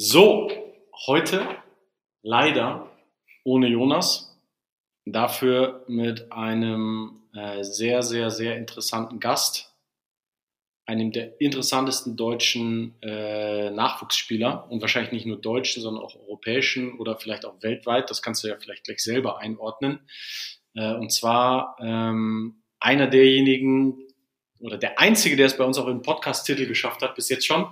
So, heute leider ohne Jonas, dafür mit einem äh, sehr, sehr, sehr interessanten Gast, einem der interessantesten deutschen äh, Nachwuchsspieler und wahrscheinlich nicht nur deutschen, sondern auch europäischen oder vielleicht auch weltweit. Das kannst du ja vielleicht gleich selber einordnen. Äh, und zwar ähm, einer derjenigen oder der einzige, der es bei uns auch im Podcast-Titel geschafft hat, bis jetzt schon.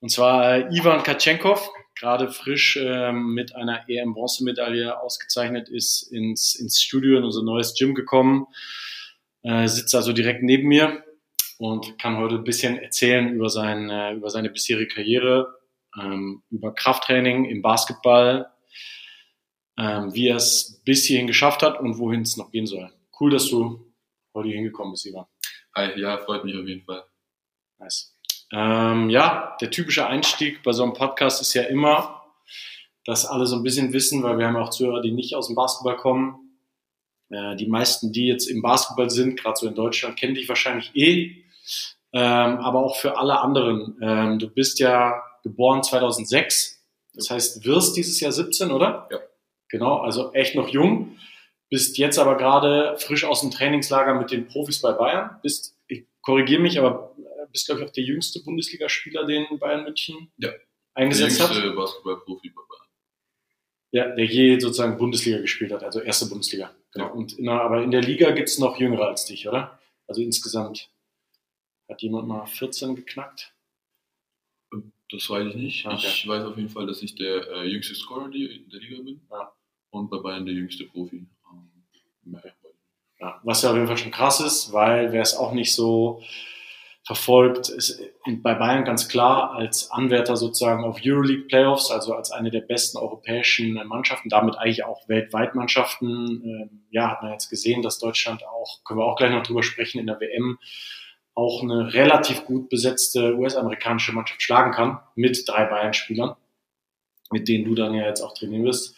Und zwar äh, Ivan Katschenkov, gerade frisch äh, mit einer EM-Bronzemedaille ausgezeichnet ist, ins, ins Studio in unser neues Gym gekommen, äh, sitzt also direkt neben mir und kann heute ein bisschen erzählen über, sein, äh, über seine bisherige Karriere, ähm, über Krafttraining im Basketball, ähm, wie er es bis hierhin geschafft hat und wohin es noch gehen soll. Cool, dass du heute hier hingekommen bist, Ivan. Hi, ja, freut mich auf jeden Fall. Nice. Ähm, ja, der typische Einstieg bei so einem Podcast ist ja immer, dass alle so ein bisschen wissen, weil wir haben auch Zuhörer, die nicht aus dem Basketball kommen. Äh, die meisten, die jetzt im Basketball sind, gerade so in Deutschland, kennen dich wahrscheinlich eh. Ähm, aber auch für alle anderen. Ähm, du bist ja geboren 2006. Das heißt, wirst dieses Jahr 17, oder? Ja. Genau, also echt noch jung. Bist jetzt aber gerade frisch aus dem Trainingslager mit den Profis bei Bayern. Bist, ich korrigiere mich, aber bist, glaube ich, auch der jüngste Bundesligaspieler, den Bayern München ja. eingesetzt hat. Der jüngste Basketballprofi bei Bayern. Ja, der je sozusagen Bundesliga gespielt hat, also erste Bundesliga. Genau. Ja. Und in aber in der Liga gibt's noch Jüngere als dich, oder? Also insgesamt hat jemand mal 14 geknackt? Das weiß ich nicht. Okay. Ich weiß auf jeden Fall, dass ich der äh, jüngste Scorer in der Liga bin. Ja. Und bei Bayern der jüngste Profi. Ähm, ja, was ja auf jeden Fall schon krass ist, weil wäre es auch nicht so verfolgt, ist bei Bayern ganz klar als Anwärter sozusagen auf Euroleague Playoffs, also als eine der besten europäischen Mannschaften, damit eigentlich auch weltweit Mannschaften. Ähm, ja, hat man jetzt gesehen, dass Deutschland auch, können wir auch gleich noch drüber sprechen, in der WM auch eine relativ gut besetzte US-amerikanische Mannschaft schlagen kann mit drei Bayern-Spielern, mit denen du dann ja jetzt auch trainieren wirst.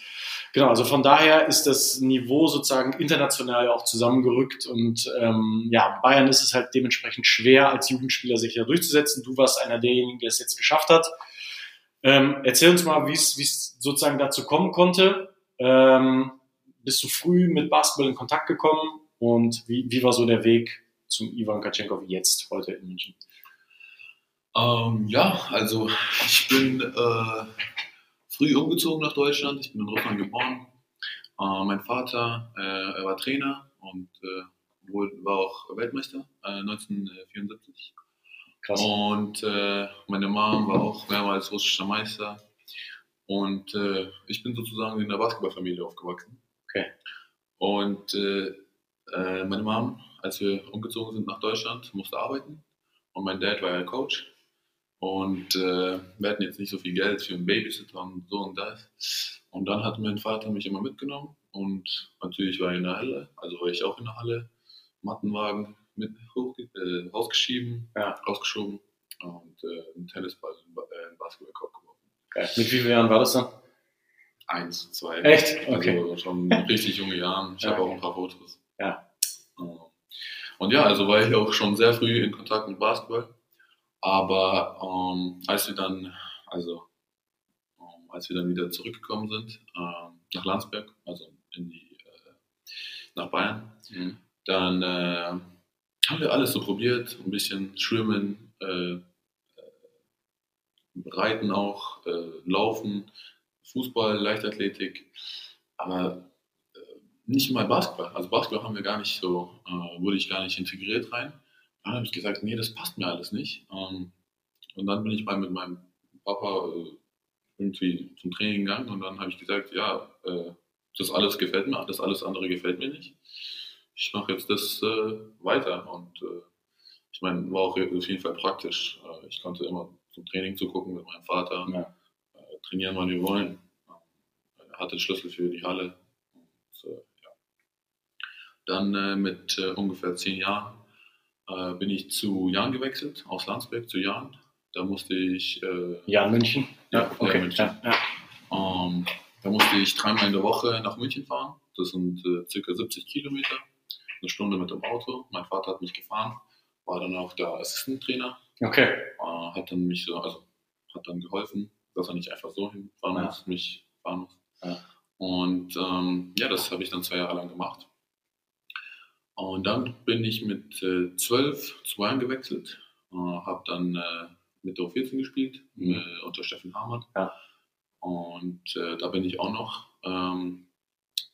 Genau, also von daher ist das Niveau sozusagen international auch zusammengerückt und ähm, ja, Bayern ist es halt dementsprechend schwer, als Jugendspieler sich da durchzusetzen. Du warst einer derjenigen, der es jetzt geschafft hat. Ähm, erzähl uns mal, wie es sozusagen dazu kommen konnte. Ähm, bist du früh mit Basketball in Kontakt gekommen und wie, wie war so der Weg zum Ivan Katschenkov jetzt heute in München? Ähm, ja, also ich bin äh, früh umgezogen nach Deutschland. Ich bin in Russland geboren. Äh, mein Vater, äh, er war Trainer und äh, war auch Weltmeister 1974. Äh, Krass. Und äh, meine Mom war auch mehrmals russischer Meister. Und äh, ich bin sozusagen in der Basketballfamilie aufgewachsen. Okay. Und meine Mom, als wir umgezogen sind nach Deutschland, musste arbeiten. Und mein Dad war ja Coach. Und äh, wir hatten jetzt nicht so viel Geld für einen Babysitter und so und das. Und dann hat mein Vater mich immer mitgenommen und natürlich war ich in der Halle, also war ich auch in der Halle, Mattenwagen mit hoch, äh, rausgeschieben, ja. rausgeschoben und äh, einen Tennisball äh, Basketballkorb geworfen. Okay. Mit wie vielen Jahren war das dann? Eins, zwei. Echt? Okay. Also schon richtig junge Jahren. Ich ja, habe auch ein paar Fotos. Ja. Und ja, also war ich auch schon sehr früh in Kontakt mit Basketball. Aber ähm, als wir dann, also ähm, als wir dann wieder zurückgekommen sind ähm, nach Landsberg, also in die, äh, nach Bayern, mhm. dann äh, haben wir alles so probiert, ein bisschen schwimmen, äh, Reiten auch, äh, Laufen, Fußball, Leichtathletik, aber äh, nicht mal Basketball. Also Basketball haben wir gar nicht so, äh, wurde ich gar nicht integriert rein. Dann habe ich gesagt, nee, das passt mir alles nicht. Ähm, und dann bin ich mal mit meinem Papa äh, irgendwie zum Training gegangen und dann habe ich gesagt, ja, äh, das alles gefällt mir, das alles andere gefällt mir nicht. Ich mache jetzt das äh, weiter und ich meine, war auch auf jeden Fall praktisch. Ich konnte immer zum Training zu gucken mit meinem Vater, Ja. trainieren, wann wir wollen. Er hatte den Schlüssel für die Halle. Und, ja. Dann mit äh, ungefähr zehn Jahren äh, bin ich zu Jan gewechselt, aus Landsberg zu Jan. Da musste ich äh, Ja, München. Ja, okay. ja, München. Ja, ja. ähm, da musste ich dreimal in der Woche nach München fahren. Das sind äh, circa 70 Kilometer. Eine Stunde mit dem Auto. Mein Vater hat mich gefahren, war dann auch der Assistent-Trainer, Okay. äh, hat dann mich so, also hat dann geholfen, dass er nicht einfach so hinfahren Ja. muss, mich fahren muss. Ja. Und ähm, ja, das habe ich dann zwei Jahre lang gemacht. Und dann bin ich mit äh, 12 zu Bayern gewechselt, äh, habe dann äh, mit der U14 gespielt, Mhm. äh, unter Steffen Hamann. Ja. Und äh, da bin ich auch noch ähm,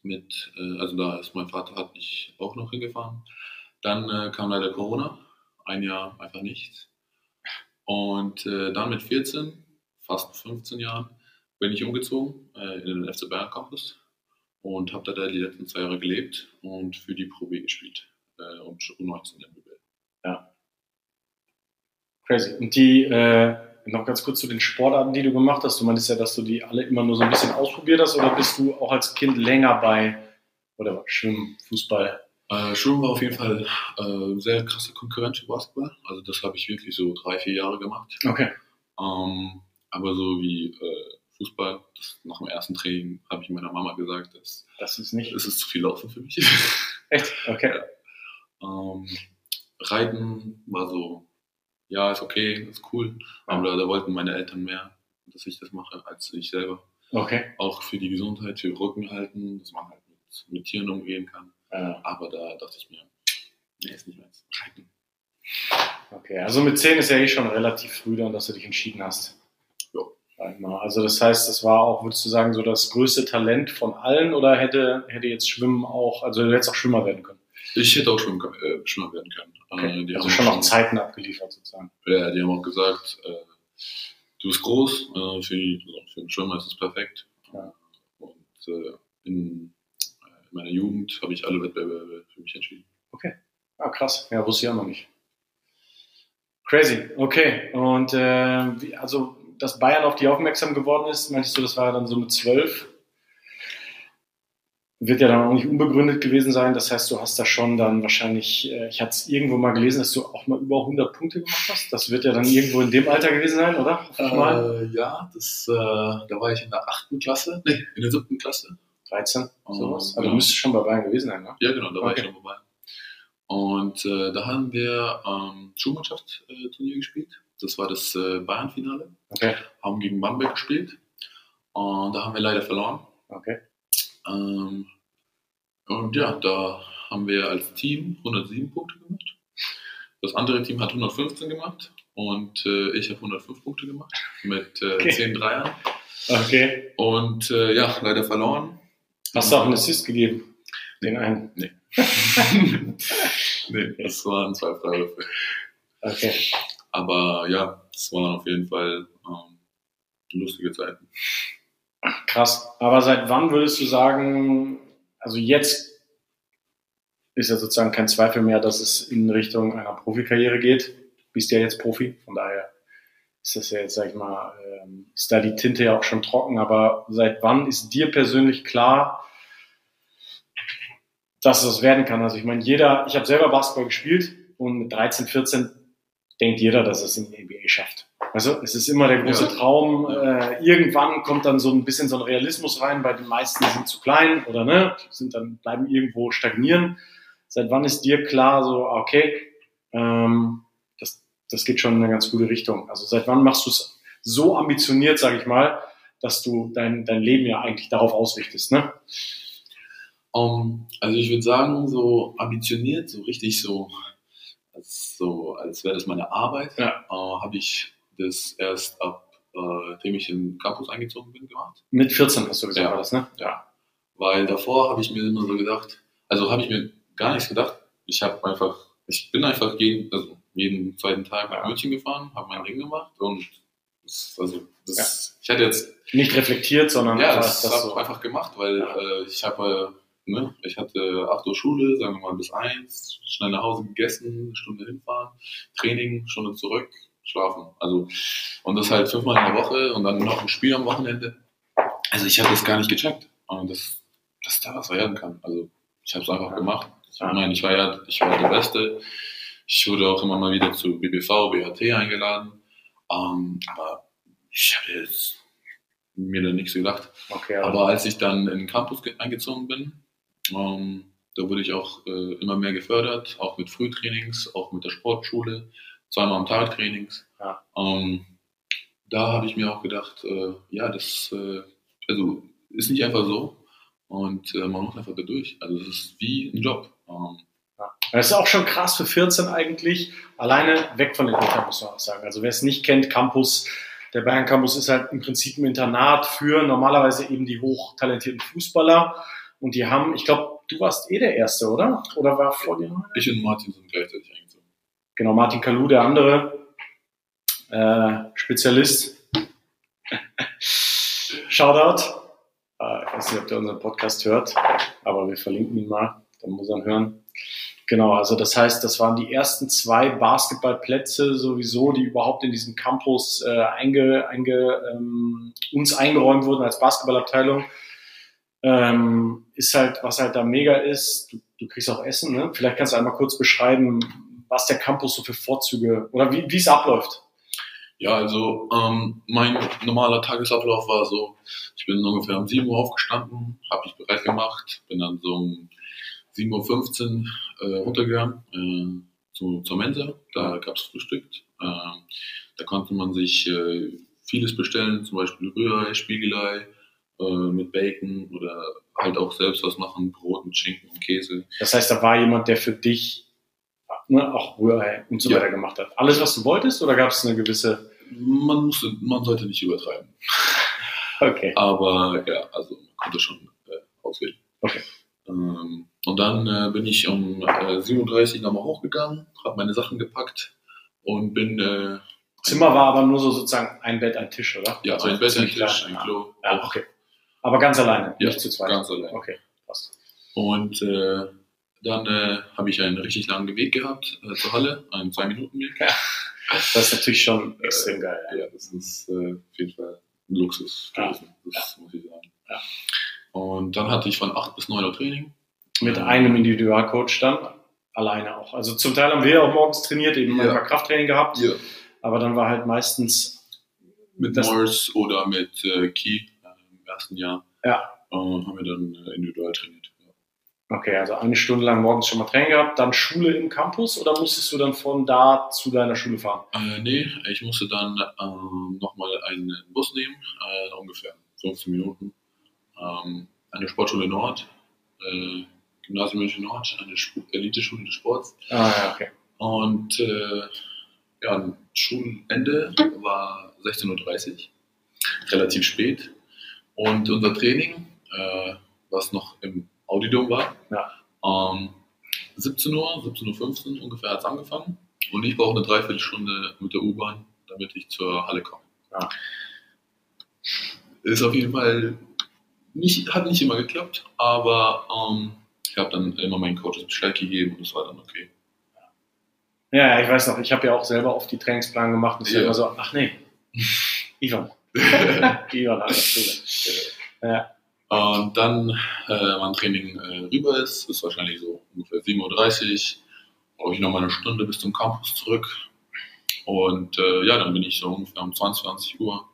mit, äh, also da ist mein Vater hat mich auch noch hingefahren. Dann äh, kam leider Corona, ein Jahr einfach nichts. Und dann mit 14, fast 15 Jahren, bin ich umgezogen in den FC Bayern Campus und habe da die letzten zwei Jahre gelebt und für die Pro B gespielt äh, und U19 in BBL. Crazy. Und die, äh, noch ganz kurz zu den Sportarten, die du gemacht hast. Du meintest ja, dass du die alle immer nur so ein bisschen ausprobiert hast oder bist du auch als Kind länger bei, oder was, Schwimmen, Fußball? Äh, Schwimmen war auf jeden Fall äh, sehr krasse Konkurrenz für Basketball. Also das habe ich wirklich so drei, vier Jahre gemacht. Okay. Ähm, aber so wie äh, Fußball, das, nach dem ersten Training habe ich meiner Mama gesagt, dass Das ist nicht. es ist zu viel Laufen für mich. Echt? Okay. ähm, Reiten war so, ja, ist okay, ist cool. Aber da, da wollten meine Eltern mehr, dass ich das mache, als ich selber. Okay. Auch für die Gesundheit, für Rücken halten, dass man halt mit, mit Tieren umgehen kann. Äh, Aber da dachte ich mir, nee, ist nicht meins. Reiten. okay. Also mit 10 ist ja eh schon relativ früh dann, dass du dich entschieden hast. Ja. Sag ich mal. Also das heißt, das war auch, würdest du sagen, so das größte Talent von allen oder hätte, hätte jetzt Schwimmen auch, also du hättest auch Schwimmer werden können? Ich hätte auch schwimmen, können- äh, schwimmen werden können. Okay. Äh, die also haben schon noch Zeiten abgeliefert sozusagen. Ja, die haben auch gesagt, äh, du bist groß, äh, für, die, also für einen Schwimmer ist es perfekt. Ja. Und äh, in, äh, in meiner Jugend habe ich alle Wettbewerbe für mich entschieden. Ah, krass. Ja, wusste ich auch noch nicht. Crazy. Okay. Und wie, also, dass Bayern auf die aufmerksam geworden ist, meintest du, das war dann so mit zwölf? Wird ja dann auch nicht unbegründet gewesen sein. Das heißt, du hast da schon dann wahrscheinlich, äh, ich hatte es irgendwo mal gelesen, dass du auch mal über 100 Punkte gemacht hast. Das wird ja dann irgendwo in dem Alter gewesen sein, oder? Äh, ja, das, äh, da war ich in der achten Klasse, nee, in der siebten Klasse. 13, sowas. Oh, Also ja. du müsstest schon bei Bayern gewesen sein, ne? Ja, genau, da war Okay. ich schon vorbei. Und äh, da haben wir ähm, Schulmannschaftsturnier gespielt. Das war das äh, Bayern-Finale. Okay. Haben gegen Bamberg gespielt. Und da haben wir leider verloren. Okay. Ähm, und ja, da haben wir als Team 107 Punkte gemacht. Das andere Team hat 115 gemacht und äh, ich habe 105 Punkte gemacht mit äh, Okay. 10 Dreiern. Okay. Und äh, ja, leider verloren. Hast du auch einen Assist gegeben? Den einen. nee, das waren zwei Freiwürfe. Okay. Aber ja, es waren auf jeden Fall ähm, lustige Zeiten. Krass. Aber seit wann würdest du sagen, also jetzt ist ja sozusagen kein Zweifel mehr, dass es in Richtung einer Profikarriere geht. Du bist ja jetzt Profi, von daher ist das ja jetzt, sag ich mal, ähm, ist da die Tinte ja auch schon trocken. Aber seit wann ist dir persönlich klar, dass es das werden kann? Also ich meine, jeder, ich habe selber Basketball gespielt und mit 13, 14 denkt jeder, dass es in die NBA schafft. Also es ist immer der große Ja. Traum. Äh, irgendwann kommt dann so ein bisschen so ein Realismus rein, weil die meisten sind zu klein oder ne, sind dann bleiben irgendwo stagnieren. Seit wann ist dir klar, so okay, ähm, das, das geht schon in eine ganz gute Richtung. Also seit wann machst du es so ambitioniert, sage ich mal, dass du dein, dein Leben ja eigentlich darauf ausrichtest, ne? Um, also ich würde sagen, so ambitioniert, so richtig so, als, so, als wäre das meine Arbeit, Ja. äh, habe ich das erst ab äh, nachdem ich in den Campus eingezogen bin, gemacht. Mit 14 hast du gesagt, Ja. war das, ne? Ja. Weil davor habe ich mir immer so gedacht, also habe ich mir gar nichts gedacht. Ich habe einfach, ich bin einfach jeden, also jeden zweiten Tag nach Ja. München gefahren, habe mein Ding gemacht und das, also das, ich hatte jetzt Nicht reflektiert, sondern ja, das, das habe so. einfach gemacht, weil Ja. äh, ich habe, äh, ne, ich hatte 8 Uhr Schule, sagen wir mal bis 1, schnell nach Hause gegessen, eine Stunde hinfahren, Training, Stunde zurück, schlafen. Also, und das halt fünfmal in der Woche und dann noch ein Spiel am Wochenende. Also ich habe das gar nicht gecheckt, und das, dass da was werden kann. Also ich habe es einfach gemacht. Ich meine, ich war ja, ich war der Beste. Ich wurde auch immer mal wieder zu BBV, BHT eingeladen. Ähm, aber ich habe jetzt mir da nichts gedacht. Okay, Aber als ich dann in den Campus ge- eingezogen bin, ähm, da wurde ich auch äh, immer mehr gefördert, auch mit Frühtrainings, auch mit der Sportschule, zweimal am Tag Trainings. Ja. Ähm, da habe ich mir auch gedacht, äh, ja, das äh, also ist nicht einfach so und äh, man muss einfach da durch. Also es ist wie ein Job. Ähm, Das ist auch schon krass für 14 eigentlich. Alleine weg von den Eltern, muss man auch sagen. Also wer es nicht kennt, Campus, der Bayern Campus ist halt im Prinzip ein Internat für normalerweise eben die hochtalentierten Fußballer. Und die haben, ich glaube, du warst eh der Erste, oder? Oder war vor dir? ich und Martin sind gleichzeitig eingezogen. Genau, Martin Kalu, der andere äh, Spezialist. Shoutout. Äh, ich weiß nicht, ob der unseren Podcast hört, aber wir verlinken ihn mal. Dann muss er ihn hören. Genau, also das heißt, das waren die ersten zwei Basketballplätze sowieso, die überhaupt in diesem Campus äh, einge, einge, ähm, uns eingeräumt wurden als Basketballabteilung. Ähm, ist halt, was halt da mega ist, du, du kriegst auch Essen, ne? Vielleicht kannst du einmal kurz beschreiben, was der Campus so für Vorzüge oder wie wie es abläuft. Ja, also ähm, mein normaler Tagesablauf war so, ich bin ungefähr um 7 Uhr aufgestanden, habe mich bereit gemacht, bin dann so um 7.15 Uhr äh, runtergegangen äh, zu, zur Mensa, da gab's Frühstück. Äh, da konnte man sich äh, vieles bestellen, zum Beispiel Rührei, Spiegelei äh, mit Bacon oder halt auch selbst was machen, Brot mit Schinken und Käse. Das heißt, da war jemand, der für dich ne, auch Rührei und so Ja. weiter gemacht hat. Alles, was du wolltest, oder gab es eine gewisse? Man, musste, man sollte nicht übertreiben. Okay. Aber ja, also man konnte schon äh, auswählen. Okay. Ähm, und dann äh, bin ich um äh, 37 nochmal hochgegangen, habe meine Sachen gepackt und bin äh, Zimmer war aber nur so sozusagen ein Bett, ein Tisch, oder? ja, Also ein Bett, ein Tisch, klein. ein Klo. Ja, okay. Aber ganz alleine, Ja, nicht zu zweit. ganz allein. Okay, passt. Und äh, dann äh, habe ich einen richtig langen Weg gehabt äh, zur Halle, einen zwei Minuten Weg. Das ist natürlich schon extrem geil. Ja. Ja, das ist äh, auf jeden Fall ein Luxus Ja. gewesen, das muss ich sagen. Ja. Und dann hatte ich von 8 bis 9 Uhr Training. Mit einem Individualcoach dann, alleine auch. Also zum Teil haben wir auch morgens trainiert, eben Ja. manchmal Krafttraining gehabt, Ja. aber dann war halt meistens Mit Morris oder mit äh, Key äh, im ersten Jahr. Ja. Äh, haben wir dann äh, individuell trainiert. Okay, also eine Stunde lang morgens schon mal Training gehabt, dann Schule im Campus oder musstest du dann von da zu deiner Schule fahren? Äh, nee, ich musste dann ähm, nochmal einen Bus nehmen, äh, ungefähr 15 Minuten. Ähm, eine Sportschule Nord, äh, Gymnasium München Nord, eine Sp Elite-Schule des Sports. Ah, ja, okay. Und äh, ja, Schulende war 16.30 Uhr, relativ spät. Und unser Training, äh, was noch im Audidom war, Ja. ähm, 17 Uhr, 17.15 Uhr ungefähr hat es angefangen. Und ich brauche eine Dreiviertelstunde mit der U-Bahn, damit ich zur Halle komme. Ja. Ist auf jeden Fall nicht, hat nicht immer geklappt, aber ähm, ich habe dann immer meinen Coaches Bescheid gegeben und es war dann okay. Ja, ich weiß noch, ich habe ja auch selber oft die Trainingsplan gemacht und es ja Ja. immer so, ach nee, Ivan. Schule. Ja, Und dann, äh, mein Training äh, rüber ist, ist wahrscheinlich so ungefähr 7.30 Uhr, brauche ich nochmal eine Stunde bis zum Campus zurück. Und äh, ja, dann bin ich so ungefähr um 22 Uhr,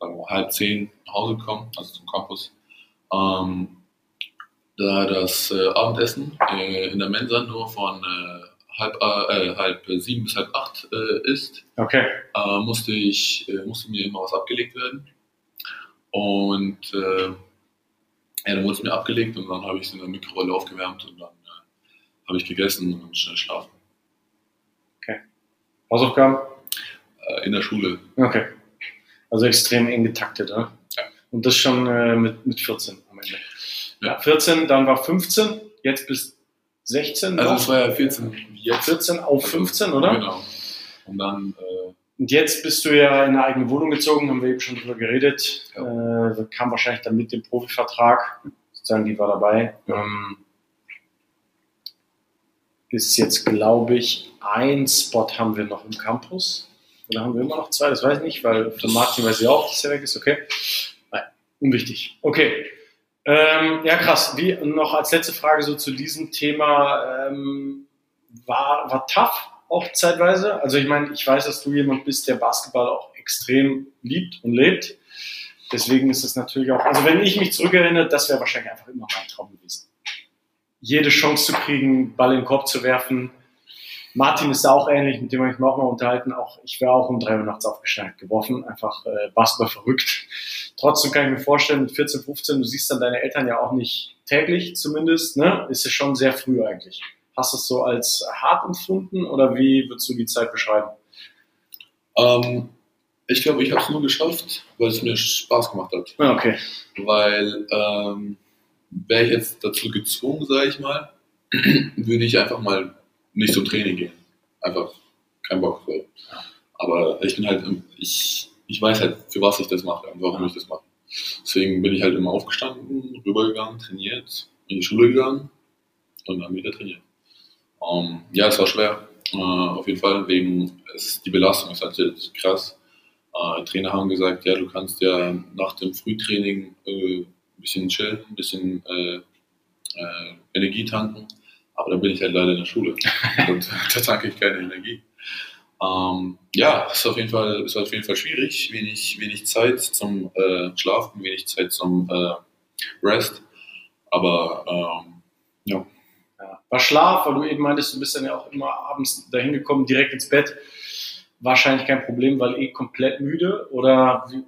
sagen wir halb zehn nach Hause gekommen, also zum Campus. Ähm, da das äh, Abendessen äh, in der Mensa nur von äh, halb, äh, halb sieben bis halb acht äh, ist, okay. äh, musste ich äh, musste mir immer was abgelegt werden und äh, ja, dann wurde es mir abgelegt und dann habe ich es in der Mikrowelle aufgewärmt und dann äh, habe ich gegessen und schnell schlafen Hausaufgaben? äh, in der Schule Okay. Also extrem eng getaktet, ne? Ja. Und das schon äh, mit, mit 14 am Ende. Ja. 14, dann war 15, jetzt bis 16. Also es war ja 14 jetzt. 14 auf 15, oder? Genau. Und dann, äh, Und jetzt bist du ja in eine eigene Wohnung gezogen, haben wir eben schon drüber geredet. Ja. Äh, kam wahrscheinlich dann mit dem Profivertrag, sozusagen, die war dabei. Ähm, ist jetzt, glaube ich, ein Spot haben wir noch im Campus. Oder haben wir immer noch zwei? Das weiß ich nicht, weil für Martin weiß ich auch, dass er weg ist. Okay. Nein, unwichtig. Okay. Ähm, ja, krass. Wie noch als letzte Frage so zu diesem Thema ähm, war, war tough auch zeitweise. Also ich meine, ich weiß, dass du jemand bist, der Basketball auch extrem liebt und lebt. Deswegen ist es natürlich auch, also wenn ich mich zurückerinnere, das wäre wahrscheinlich einfach immer mein Traum gewesen. Jede Chance zu kriegen, Ball in den Korb zu werfen. Martin ist da auch ähnlich, mit dem habe ich mich auch mal unterhalten. Auch ich wäre auch um drei Uhr nachts aufgestanden, geworfen, einfach äh, Basketball verrückt. Trotzdem kann ich mir vorstellen, mit 14, 15, du siehst dann deine Eltern ja auch nicht täglich zumindest, ne? Ist es schon sehr früh eigentlich. Hast du es so als hart empfunden oder wie würdest du die Zeit beschreiben? ähm, ich glaube, ich habe es nur geschafft, weil es mir Spaß gemacht hat. Ja, okay. Weil ähm, wäre ich jetzt dazu gezwungen, sage ich mal, würde ich einfach mal nicht zum Training gehen. Einfach kein Bock. So. Aber ich bin halt, ich, ich weiß halt, für was ich das mache und warum ich das mache. Deswegen bin ich halt immer aufgestanden, rübergegangen, trainiert, in die Schule gegangen und dann wieder trainiert. Ähm, ja, es war schwer. Äh, auf jeden Fall, wegen es, die Belastung ist halt jetzt krass. Äh, Trainer haben gesagt, ja, du kannst ja nach dem Frühtraining äh, ein bisschen chillen, ein bisschen äh, äh, Energie tanken. Aber dann bin ich halt leider in der Schule und da tanke ich keine Energie. Ähm, ja, ist auf jeden Fall, ist auf jeden Fall schwierig. Wenig, wenig Zeit zum äh, Schlafen, wenig Zeit zum äh, Rest. Aber ähm, ja, Ja. War Schlaf, weil du eben meintest, du bist dann ja auch immer abends dahin gekommen, direkt ins Bett. Wahrscheinlich kein Problem, weil eh komplett müde oder wie,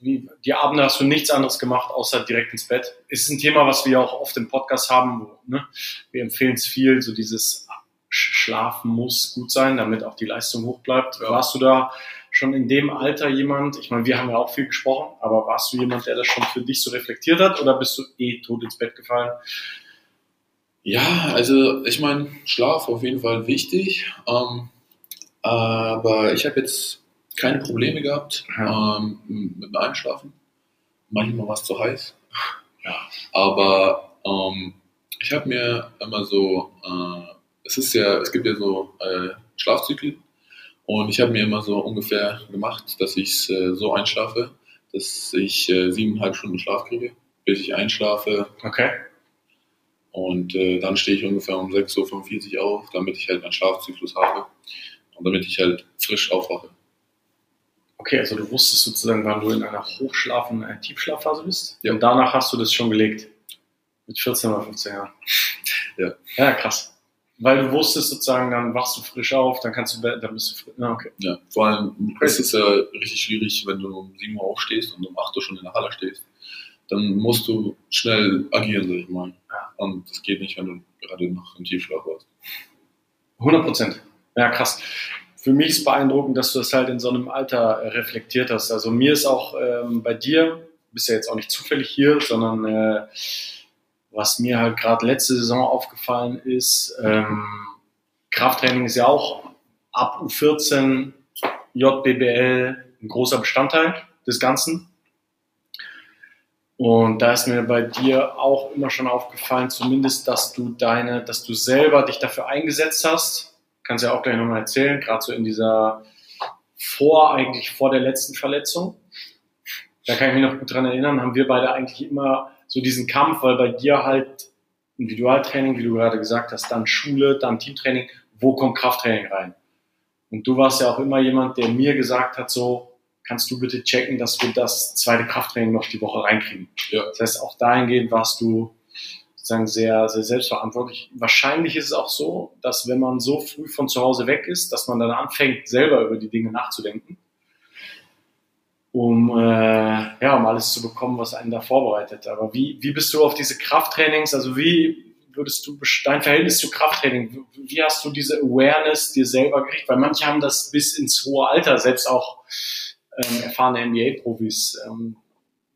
wie, die Abende hast du nichts anderes gemacht, außer direkt ins Bett. Ist ein Thema, was wir auch oft im Podcast haben, wo, ne, wir empfehlen es viel, so dieses Schlafen muss gut sein, damit auch die Leistung hoch bleibt. Ja. Warst du da schon in dem Alter jemand, ich meine, wir haben ja auch viel gesprochen, aber warst du jemand, der das schon für dich so reflektiert hat oder bist du eh tot ins Bett gefallen? Ja, also ich meine, Schlaf auf jeden Fall wichtig. Ähm, aber ich habe jetzt keine Probleme gehabt ähm, mit dem Einschlafen. Manchmal war es zu heiß. Ja. Aber ähm, ich habe mir immer so, äh, es ist ja, es gibt ja so äh, Schlafzyklen. Und ich habe mir immer so ungefähr gemacht, dass ich äh, so einschlafe, dass ich äh, siebeneinhalb Stunden Schlaf kriege, bis ich einschlafe. Okay. Und äh, dann stehe ich ungefähr um 6.45 Uhr auf, damit ich halt meinen Schlafzyklus habe und damit ich halt frisch aufwache. Okay, also du wusstest sozusagen, wann du in einer Hochschlaf- und einer Tiefschlafphase bist. Ja. Und danach hast du das schon gelegt. Mit 14 oder 15 Jahren. Ja. Ja, krass. Weil du wusstest sozusagen, dann wachst du frisch auf, dann kannst du, dann bist du frisch. Ja, okay. Ja, vor allem es ist ja richtig schwierig, wenn du um 7 Uhr aufstehst und um 8 Uhr schon in der Halle stehst. Dann musst du schnell agieren, sag ich mal. Ja. Und das geht nicht, wenn du gerade noch im Tiefschlaf warst. 100 Prozent. Ja, krass. Für mich ist beeindruckend, dass du das halt in so einem Alter äh, reflektiert hast. Also mir ist auch ähm, bei dir, bist ja jetzt auch nicht zufällig hier, sondern äh, was mir halt gerade letzte Saison aufgefallen ist, ähm, Krafttraining ist ja auch ab U14 JBBL ein großer Bestandteil des Ganzen. Und da ist mir bei dir auch immer schon aufgefallen, zumindest, dass du deine, dass du selber dich dafür eingesetzt hast. Kannst ja auch gleich nochmal erzählen, gerade so in dieser vor, eigentlich vor der letzten Verletzung. Da kann ich mich noch gut dran erinnern, haben wir beide eigentlich immer so diesen Kampf, weil bei dir halt Individualtraining, wie du gerade gesagt hast, dann Schule, dann Teamtraining, wo kommt Krafttraining rein? Und du warst ja auch immer jemand, der mir gesagt hat, so, kannst du bitte checken, dass wir das zweite Krafttraining noch die Woche reinkriegen. Ja. Das heißt, auch dahingehend warst du sozusagen sehr, sehr selbstverantwortlich. Wahrscheinlich ist es auch so, dass wenn man so früh von zu Hause weg ist, dass man dann anfängt, selber über die Dinge nachzudenken, um, äh, ja, um alles zu bekommen, was einen da vorbereitet. Aber wie, wie bist du auf diese Krafttrainings, also wie würdest du, dein Verhältnis zu Krafttraining, wie hast du diese Awareness dir selber gekriegt? Weil manche haben das bis ins hohe Alter, selbst auch ähm, erfahrene NBA-Profis ähm,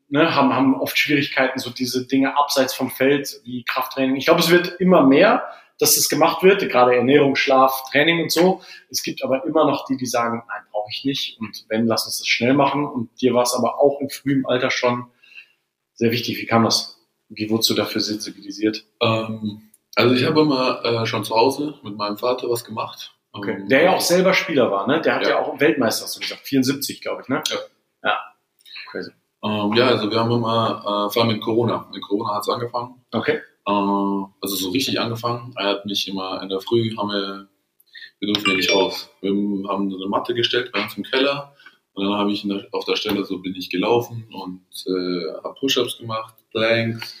ne, haben, haben oft Schwierigkeiten, so diese Dinge abseits vom Feld wie Krafttraining. Ich glaube, es wird immer mehr, dass das gemacht wird, gerade Ernährung, Schlaf, Training und so. Es gibt aber immer noch die, die sagen, nein, brauche ich nicht. Und wenn, lass uns das schnell machen. Und dir war es aber auch im frühen Alter schon sehr wichtig. Wie kam das? Wie wurdest du dafür sensibilisiert? Ähm, also ich habe immer äh, schon zu Hause mit meinem Vater was gemacht. Okay. Ähm, Der ja auch selber Spieler war, ne? Der hat ja, Ja. auch Weltmeister, du gesagt. 74, glaube ich, ne? Ja. Ja. Crazy. Ähm, ja, also wir haben immer, äh, vor allem mit Corona. Mit Corona hat es angefangen. Okay. Äh, also so richtig angefangen. Er hat mich immer in der Früh, haben wir, wir durften ja nicht raus. Wir haben eine Matte gestellt bei uns im Keller. Und dann habe ich der, auf der Stelle so bin ich gelaufen und äh, habe Push-Ups gemacht, Planks,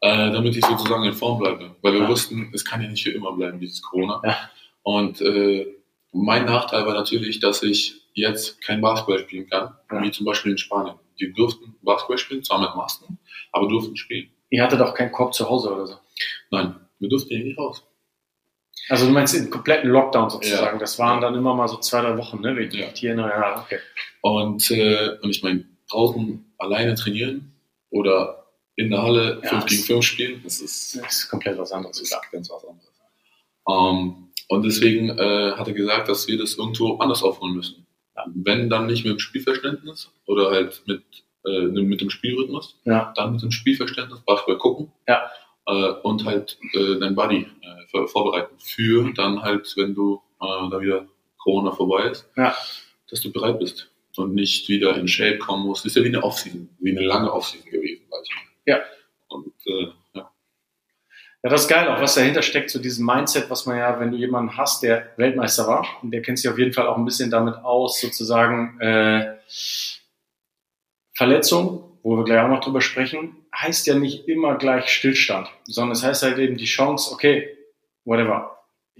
äh, damit ich sozusagen in Form bleibe. Weil wir Ja. wussten, es kann ja nicht für immer bleiben, dieses Corona. Ja. Und äh, mein Nachteil war natürlich, dass ich jetzt kein Basketball spielen kann, Ja. wie zum Beispiel in Spanien. Die durften Basketball spielen, zwar mit Masken, aber durften spielen. Ihr hattet auch keinen Korb zu Hause oder so. Nein, wir durften hier nicht raus. Also du meinst im kompletten Lockdown sozusagen. Das waren dann immer mal so zwei, drei Wochen, ne? Ich Ja. hier erinnere. Ja, okay. Und, äh, und ich meine, draußen alleine trainieren oder in der Halle Ja, 5 das- gegen 5 spielen, das ist, Das ist komplett was anderes. ist ganz was anderes. Ähm, und deswegen äh, hat er gesagt, dass wir das irgendwo anders aufholen müssen. Ja. Wenn dann nicht mit dem Spielverständnis oder halt mit, äh, mit dem Spielrhythmus, Ja. dann mit dem Spielverständnis Basketball gucken Ja. Äh, und halt äh, dein Body äh, vor- vorbereiten für dann halt, wenn du äh, da wieder Corona vorbei ist, Ja. dass du bereit bist und nicht wieder in Shape kommen musst. ist ja wie eine Offseason, wie eine lange Offseason gewesen, sag ich mal. Ja. Und äh, ja. Ja, das ist geil, auch was dahinter steckt, so diesem Mindset, was man ja, wenn du jemanden hast, der Weltmeister war, und der kennt sich auf jeden Fall auch ein bisschen damit aus, sozusagen äh, Verletzung, wo wir gleich auch noch drüber sprechen, heißt ja nicht immer gleich Stillstand, sondern es heißt halt eben die Chance, okay, whatever.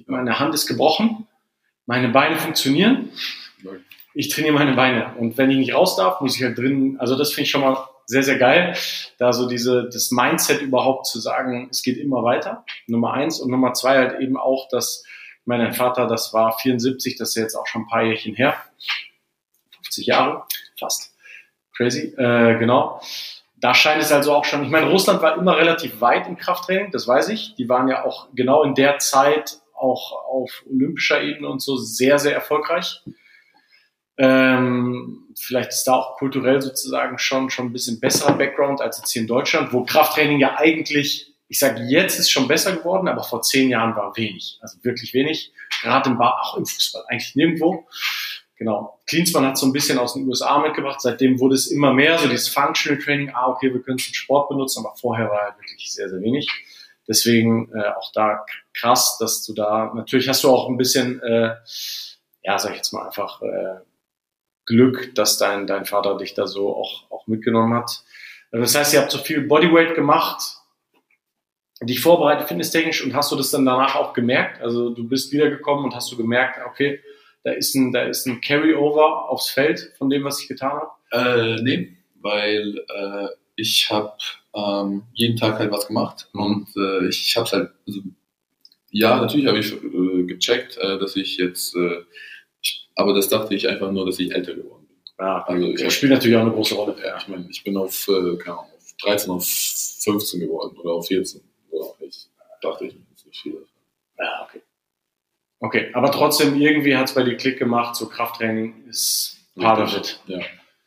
Meine Hand ist gebrochen, meine Beine funktionieren, ich trainiere meine Beine. Und wenn ich nicht raus darf, muss ich halt drin, also das finde ich schon mal sehr, sehr geil, da so diese, das Mindset überhaupt zu sagen, es geht immer weiter. Nummer eins. Und Nummer zwei halt eben auch, dass mein Vater, das war 74, das ist jetzt auch schon ein paar Jährchen her. 50 Jahre, fast. Crazy, äh, genau. Da scheint es also auch schon, ich meine, Russland war immer relativ weit im Krafttraining, das weiß ich. Die waren ja auch genau in der Zeit auch auf olympischer Ebene und so sehr, sehr erfolgreich. Ähm, vielleicht ist da auch kulturell sozusagen schon, schon ein bisschen besserer Background als jetzt hier in Deutschland, wo Krafttraining ja eigentlich, ich sage jetzt ist schon besser geworden, aber vor zehn Jahren war wenig, also wirklich wenig. Gerade im Bar, auch im Fußball, eigentlich nirgendwo. Genau. Klinsmann hat so ein bisschen aus den USA mitgebracht. Seitdem wurde es immer mehr, so dieses Functional Training. Ah, okay, wir können es im Sport benutzen, aber vorher war halt wirklich sehr, sehr wenig. Deswegen äh, auch da krass, dass du da, natürlich hast du auch ein bisschen, äh, ja, sag ich jetzt mal einfach, äh, Glück, dass dein, dein Vater dich da so auch, auch mitgenommen hat. Also Das heißt, ihr habt so viel Bodyweight gemacht, dich vorbereitet fitnesstechnisch und hast du das dann danach auch gemerkt? Also du bist wiedergekommen und hast du gemerkt, okay, da ist ein, da ist ein Carryover aufs Feld von dem, was ich getan habe? Äh, nee, weil äh, ich habe ähm, jeden Tag halt was gemacht und äh, ich habe es halt, also, ja, natürlich habe ich äh, gecheckt, äh, dass ich jetzt, äh, ich, aber das dachte ich einfach nur, dass ich älter geworden bin. Ja, Also ich, das spielt natürlich auch eine große Rolle. ja, ich meine, ich bin auf, äh, keine Ahnung, auf 13, auf 15 geworden oder auf 14. Ja, ich dachte ich, ist nicht viel. Ja, okay. Okay, aber trotzdem, irgendwie hat es bei dir Klick gemacht, so Krafttraining ist part of it. Ja,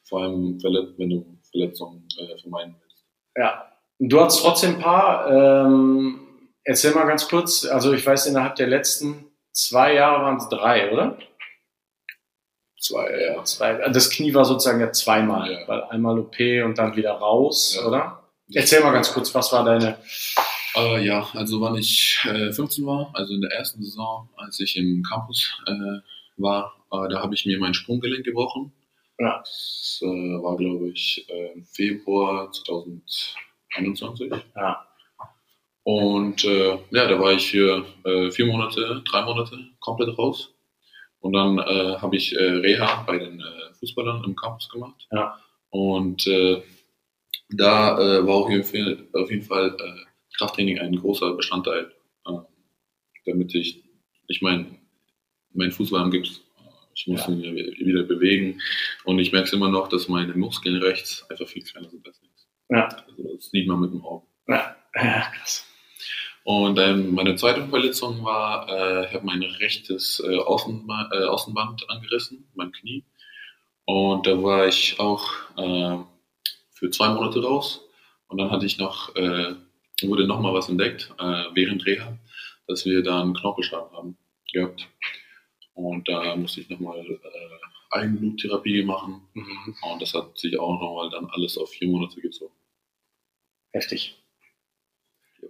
vor allem, wenn du Verletzungen äh, vermeiden willst. Ja. Du hast trotzdem ein paar, ähm, erzähl mal ganz kurz, also ich weiß, innerhalb der letzten zwei Jahre waren es drei, oder? Zwei, ja. Zwei, das Knie war sozusagen ja zweimal, Ja. weil einmal OP und dann wieder raus, Ja. oder? Erzähl mal ganz kurz, was war deine, Äh, ja, also wann ich äh, 15 war, also in der ersten Saison, als ich im Campus äh, war, äh, da habe ich mir mein Sprunggelenk gebrochen. Ja. Das äh, war, glaube ich, äh, Februar 2021. Ja. Und äh, ja, da war ich für äh, vier Monate, drei Monate komplett raus. Und dann äh, habe ich äh, Reha bei den äh, Fußballern im Campus gemacht. Ja. Und äh, da äh, war auf jeden Fall, auf jeden Fall äh, Krafttraining ein großer Bestandteil, äh, damit ich, ich meine, mein Fuß war im Gips. Ich muss Ja. ihn ja wieder bewegen. Und ich merke es immer noch, dass meine Muskeln rechts einfach viel kleiner sind als links. Ja. Also das sieht man mit dem Auge. Ja, ja krass. Und ähm, meine zweite Verletzung war, äh, ich habe mein rechtes äh, Außenba äh, Außenband angerissen, mein Knie. Und da war ich auch äh, für zwei Monate raus. Und dann hatte ich noch, äh, wurde noch mal was entdeckt äh, während Reha, dass wir da einen Knorpelschaden haben gehabt. Und da musste ich nochmal äh, Eigenbluttherapie machen. Mhm. Und das hat sich auch nochmal dann alles auf vier Monate gezogen. Heftig.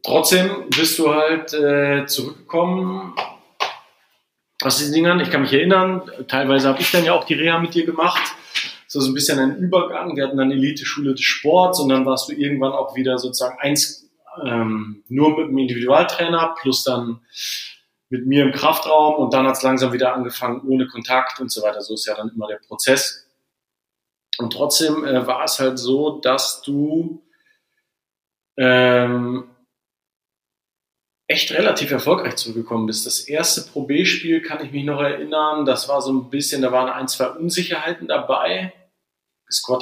Trotzdem bist du halt äh, zurückgekommen aus diesen Dingern. Ich kann mich erinnern, teilweise habe ich dann ja auch die Reha mit dir gemacht. So, so ein bisschen ein Übergang. Wir hatten dann Elite-Schule des Sports und dann warst du irgendwann auch wieder sozusagen eins ähm, nur mit dem Individualtrainer plus dann mit mir im Kraftraum und dann hat es langsam wieder angefangen ohne Kontakt und so weiter. So ist ja dann immer der Prozess. Und trotzdem äh, war es halt so, dass du ähm, echt relativ erfolgreich zurückgekommen bist. Das erste Pro B-Spiel kann ich mich noch erinnern. Das war so ein bisschen, da waren ein, zwei Unsicherheiten dabei.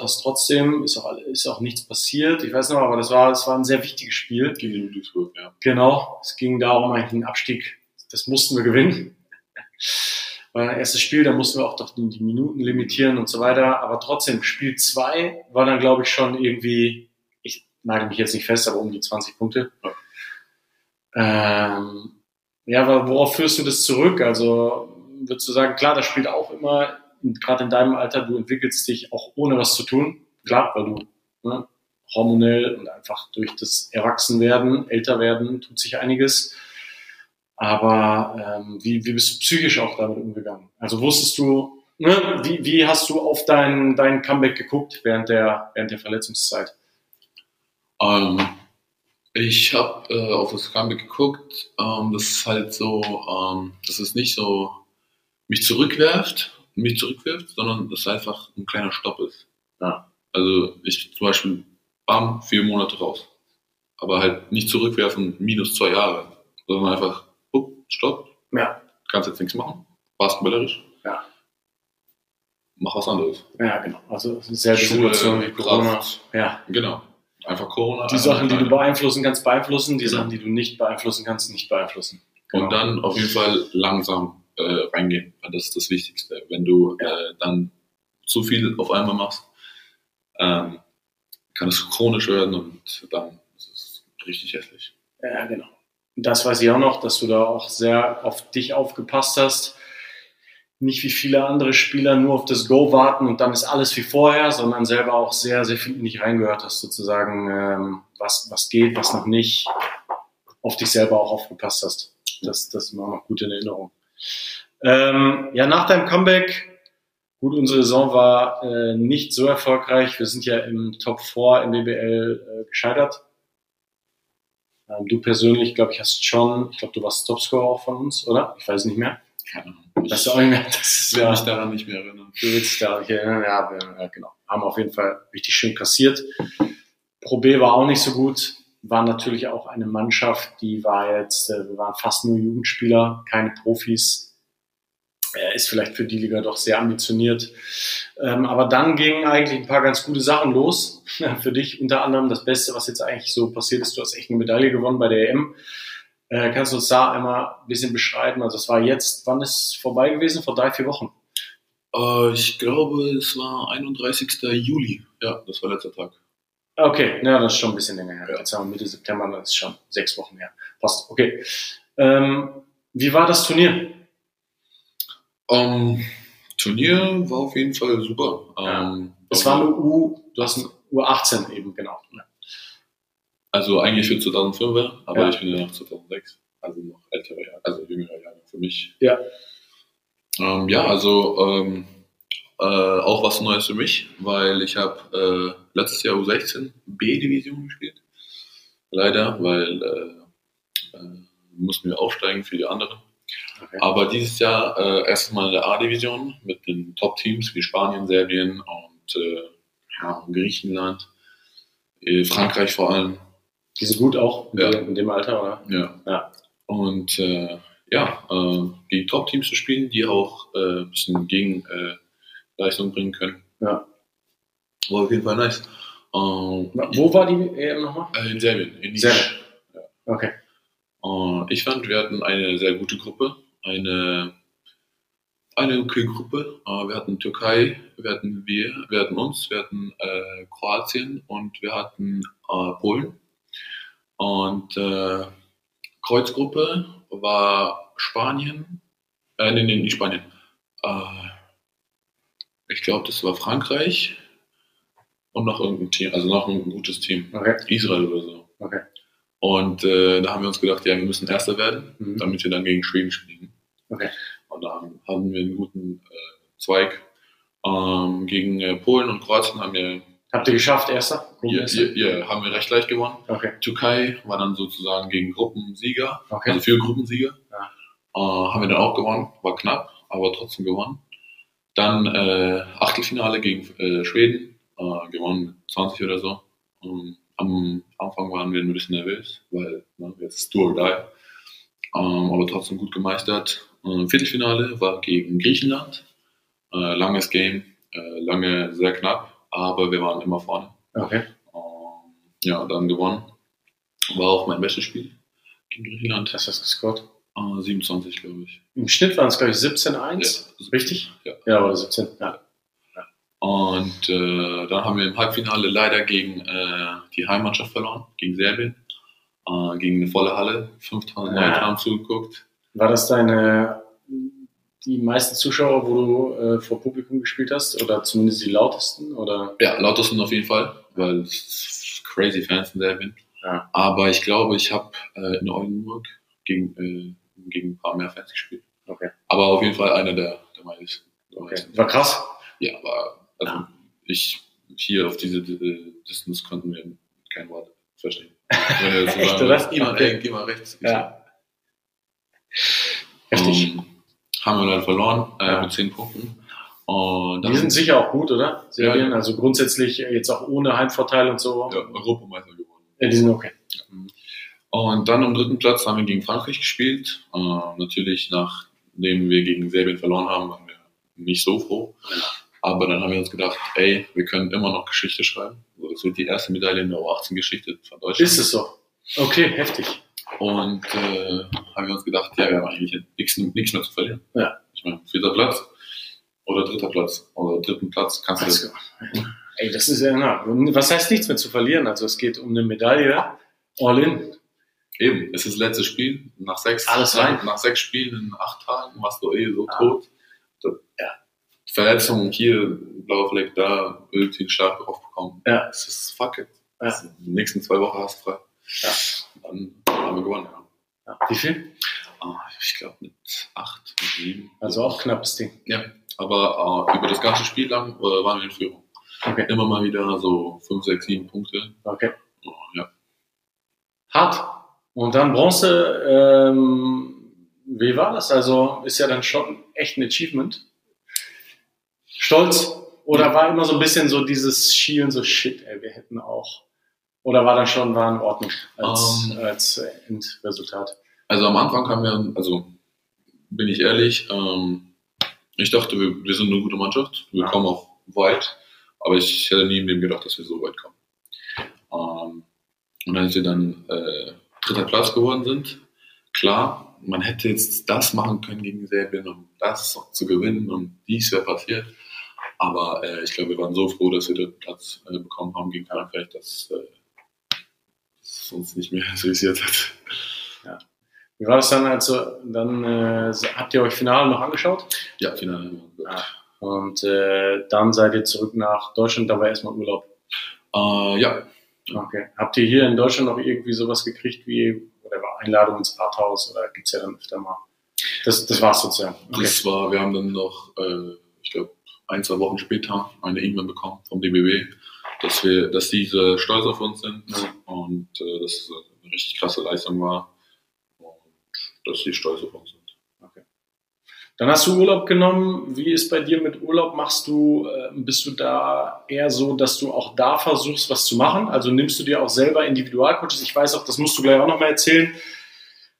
Hast trotzdem, ist auch, ist auch nichts passiert. Ich weiß noch, aber das war, das war ein sehr wichtiges Spiel. Gegen Ludwigsburg, ja. Genau, es ging darum, eigentlich einen Abstieg. Das mussten wir gewinnen. War ein erstes Spiel, da mussten wir auch doch die, die Minuten limitieren und so weiter. Aber trotzdem, Spiel zwei war dann, glaube ich, schon irgendwie, ich nagel mich jetzt nicht fest, aber um die 20 Punkte. Ähm, ja, aber worauf führst du das zurück? Also würdest du sagen, klar, das spielt auch immer, gerade in deinem Alter, du entwickelst dich auch ohne was zu tun. Klar, weil du ne, hormonell und einfach durch das Erwachsenwerden, älter werden, tut sich einiges. Aber ähm, wie, wie bist du psychisch auch damit umgegangen? Also wusstest du, ne, wie, wie hast du auf dein, dein Comeback geguckt während der, während der Verletzungszeit? Ähm, ich habe äh, auf das Comeback geguckt. Ähm, das ist halt so, ähm, dass es nicht so mich zurückwerft, mich zurückwirft, sondern dass es einfach ein kleiner Stopp ist. Ja. Also ich zum Beispiel, bam, vier Monate raus. Aber halt nicht zurückwerfen, minus zwei Jahre, sondern einfach, up, stopp, Ja, kannst jetzt nichts machen, basketballerisch. Ja. Mach was anderes. ja genau. Also selbe Schule, Situation wie Corona. Kraft. Ja. Genau. Einfach Corona. Die Sachen, die du beeinflussen kannst, beeinflussen. Die Genau. Sachen, die du nicht beeinflussen kannst, nicht beeinflussen. Genau. Und dann auf jeden Fall langsam äh, reingehen. weil Das ist das Wichtigste. Wenn du äh, dann zu viel auf einmal machst, ähm, kann es chronisch werden und dann ist es richtig hässlich. Ja, genau. Und das weiß ich auch noch, dass du da auch sehr auf dich aufgepasst hast. Nicht wie viele andere Spieler nur auf das Go warten und dann ist alles wie vorher, sondern selber auch sehr, sehr viel in dich reingehört hast, sozusagen, ähm, was, was geht, was noch nicht, auf dich selber auch aufgepasst hast. Das, das ist mir auch noch gut in Erinnerung. Ähm, ja, nach deinem Comeback, gut, unsere Saison war äh, nicht so erfolgreich. Wir sind ja im Top 4 im BBL äh, gescheitert. Ähm, du persönlich, glaube ich, hast schon, ich glaube, du warst Topscorer auch von uns, oder? Ich weiß nicht mehr. Keine Ahnung. Weißt Ich du auch nicht mehr? Das ist will ja, mich daran nicht mehr erinnern. du willst dich da nicht erinnern. Ja, wir, ja, genau. Haben auf jeden Fall richtig schön kassiert. Pro B war auch nicht so gut. War natürlich auch eine Mannschaft, die war jetzt, äh, wir waren fast nur Jugendspieler, keine Profis. Er ist vielleicht für die Liga doch sehr ambitioniert. Ähm, aber dann gingen eigentlich ein paar ganz gute Sachen los. für dich unter anderem das Beste, was jetzt eigentlich so passiert ist. Du hast echt eine Medaille gewonnen bei der EM. Äh, kannst du uns da einmal ein bisschen beschreiben? Also es war jetzt, wann ist es vorbei gewesen? Vor drei, vier Wochen. Äh, ich glaube, es war 31. Juli. Ja, das war letzter Tag. Okay, ja, das ist schon ein bisschen länger her. Ja. Jetzt haben wir Mitte September, das ist schon sechs Wochen her. Passt, okay. Ähm, wie war das Turnier? Ähm, Turnier war auf jeden Fall super. Ja. Ähm, Es war eine U, du hast eine U18 eben, genau. Also eigentlich für 2005, aber Ja. ich bin ja noch 2006, also noch ältere Jahre, also jüngere Jahre für mich. Ja. Ähm, ja, also äh, auch was Neues für mich, weil ich habe äh, letztes Jahr U16 B-Division gespielt. Leider, weil äh, äh, mussten wir aufsteigen für die anderen. Okay. Aber dieses Jahr äh, erstmal in der A-Division mit den Top-Teams wie Spanien, Serbien und äh, ja, Griechenland, äh, Frankreich vor allem. Die sind gut auch in, Ja. dem, in dem Alter, oder? Ja. Ja. Und äh, ja, gegen Top-Teams zu spielen, die auch ein bisschen gegen Leistung bringen können. Ja. War auf jeden Fall nice. Ähm, Wo war die EM nochmal? äh, in Serbien, in. Serbien. Okay. Äh, ich fand, wir hatten eine sehr gute Gruppe, eine, eine okay Gruppe. Äh, wir hatten Türkei, wir hatten wir, wir hatten uns, wir hatten äh, Kroatien und wir hatten äh, Polen. Und äh, Kreuzgruppe war Spanien, äh, nee, nee, nicht Spanien. Ich glaube, das war Frankreich und noch irgendein Team, also noch ein gutes Team. Okay. Israel oder so. Okay. Und äh, da haben wir uns gedacht, ja, wir müssen Erster werden, Mhm. damit wir dann gegen Schweden spielen. Okay. Und da haben, haben wir einen guten äh, Zweig. Ähm, gegen äh, Polen und Kroatien haben wir, Habt ihr geschafft, erster? hier, hier haben wir recht leicht gewonnen. Okay. Türkei war dann sozusagen gegen Gruppensieger, Okay. also für Gruppensieger. Ja. Äh, haben wir dann auch gewonnen, war knapp, aber trotzdem gewonnen. Dann äh, Achtelfinale gegen äh, Schweden, äh, gewonnen mit 20 oder so. Ähm, am Anfang waren wir ein bisschen nervös, weil ne, jetzt do or die. Ähm, aber trotzdem gut gemeistert. Äh, Viertelfinale war gegen Griechenland. Äh, langes Game, äh, lange sehr knapp, aber wir waren immer vorne. Okay. Ähm, ja, dann gewonnen. War auch mein bestes Spiel gegen Griechenland. Das hast du gescored. Äh, 27, glaube ich. Im Schnitt waren es, glaube ich, 17-1. Ja, Richtig? Ja. Ja, oder 17. Ja. Und äh, dann haben wir im Halbfinale leider gegen äh, die Heimmannschaft verloren, gegen Serbien. Äh, gegen eine volle Halle. 5000 Leute Ja. haben zugeguckt. War das deine, die meisten Zuschauer, wo du äh, vor Publikum gespielt hast? Oder zumindest die lautesten? Oder? Ja, lautesten auf jeden Fall, weil es crazy Fans in Serbien. Ja. Aber ich glaube, ich habe äh, in Oldenburg gegen, äh, gegen ein paar mehr Fans gespielt. Okay. Aber auf jeden Fall einer der, der meisten. okay. War krass. Ja, aber also Ja. ich hier auf diese äh, Distance konnten wir kein Wort verstehen. Jetzt so Echt, oder? Geh mal, Okay. geh mal rechts. Ja. Heftig. Ähm, haben wir dann verloren äh, Ja. mit 10 Punkten. Und Die sind sicher auch gut, oder? Serbien, Ja. also grundsätzlich äh, jetzt auch ohne Heimvorteil und so. ja, Europameister geworden. Ja, die sind okay. Und dann am dritten Platz haben wir gegen Frankreich gespielt. Äh, natürlich, nachdem wir gegen Serbien verloren haben, waren wir nicht so froh. Aber dann haben wir uns gedacht, ey, wir können immer noch Geschichte schreiben. So, Das wird die erste Medaille in der U18-Geschichte von Deutschland. Ist es so? Okay, heftig. Und äh, haben wir uns gedacht, ja, wir haben eigentlich nichts, mehr zu verlieren. Ja. Ich meine, vierter Platz oder dritter Platz oder dritten Platz kannst du Also, ey, das ist ja, na, was heißt nichts mehr zu verlieren? Also es geht um eine Medaille, all in. Eben. Es ist das letzte Spiel. Nach sechs, Alles rein. nach, sechs Spielen in acht Tagen warst du eh so Ja. tot. Da, Ja. Verletzung hier, blauer Fleck da, irgendwie einen Schlag drauf bekommen. Ja. Es ist fuck it. Ja. Es- Die nächsten zwei Wochen hast du frei. Ja. Dann haben wir gewonnen. Ja. Ja. Wie viel? Ah, ich glaube mit acht, mit sieben. Also auch knappes Ding. Ja, aber äh, über das ganze Spiel lang äh, waren wir in Führung. Okay. Immer mal wieder so 5, 6, 7 Punkte. Okay. Oh, ja. Hart. Und dann Bronze, ähm, wie war das? Also ist ja dann schon echt ein Achievement. Stolz? Oder war immer so ein bisschen so dieses Schielen, so shit, ey, wir hätten auch. Oder war dann schon, war in Ordnung als, Ähm. als Endresultat? Also am Anfang haben wir, also bin ich ehrlich, ähm, ich dachte, wir, wir sind eine gute Mannschaft, wir Ja. kommen auch weit, aber ich hätte nie im Leben gedacht, dass wir so weit kommen. Ähm, und als wir dann äh, dritter Platz geworden sind, klar, man hätte jetzt das machen können gegen Serbien, um das zu gewinnen und dies wäre passiert. Aber äh, ich glaube, wir waren so froh, dass wir den Platz äh, bekommen haben gegen Frankreich, dass äh, es uns nicht mehr interessiert hat. Wie war das dann, also dann äh, habt ihr euch Finale noch angeschaut? Ja, Finale. Ja. Und äh, dann seid ihr zurück nach Deutschland, da war erstmal Urlaub. Äh, ja, Okay. Habt ihr hier in Deutschland noch irgendwie sowas gekriegt wie oder war Einladung ins Rathaus oder gibt's ja dann öfter mal? Das, das war's sozusagen. Okay. das war, wir haben dann noch, äh, ich glaube, ein, zwei Wochen später eine E-Mail bekommen vom DBB, dass wir, dass diese stolz auf uns sind Ja. und äh, dass es eine richtig krasse Leistung war und dass sie stolz auf uns sind. Dann hast du Urlaub genommen. Wie ist bei dir mit Urlaub? Machst du, äh, bist du da eher so, dass du auch da versuchst, was zu machen? Also nimmst du dir auch selber Individualcoaches? Ich weiß auch, das musst du gleich auch nochmal erzählen.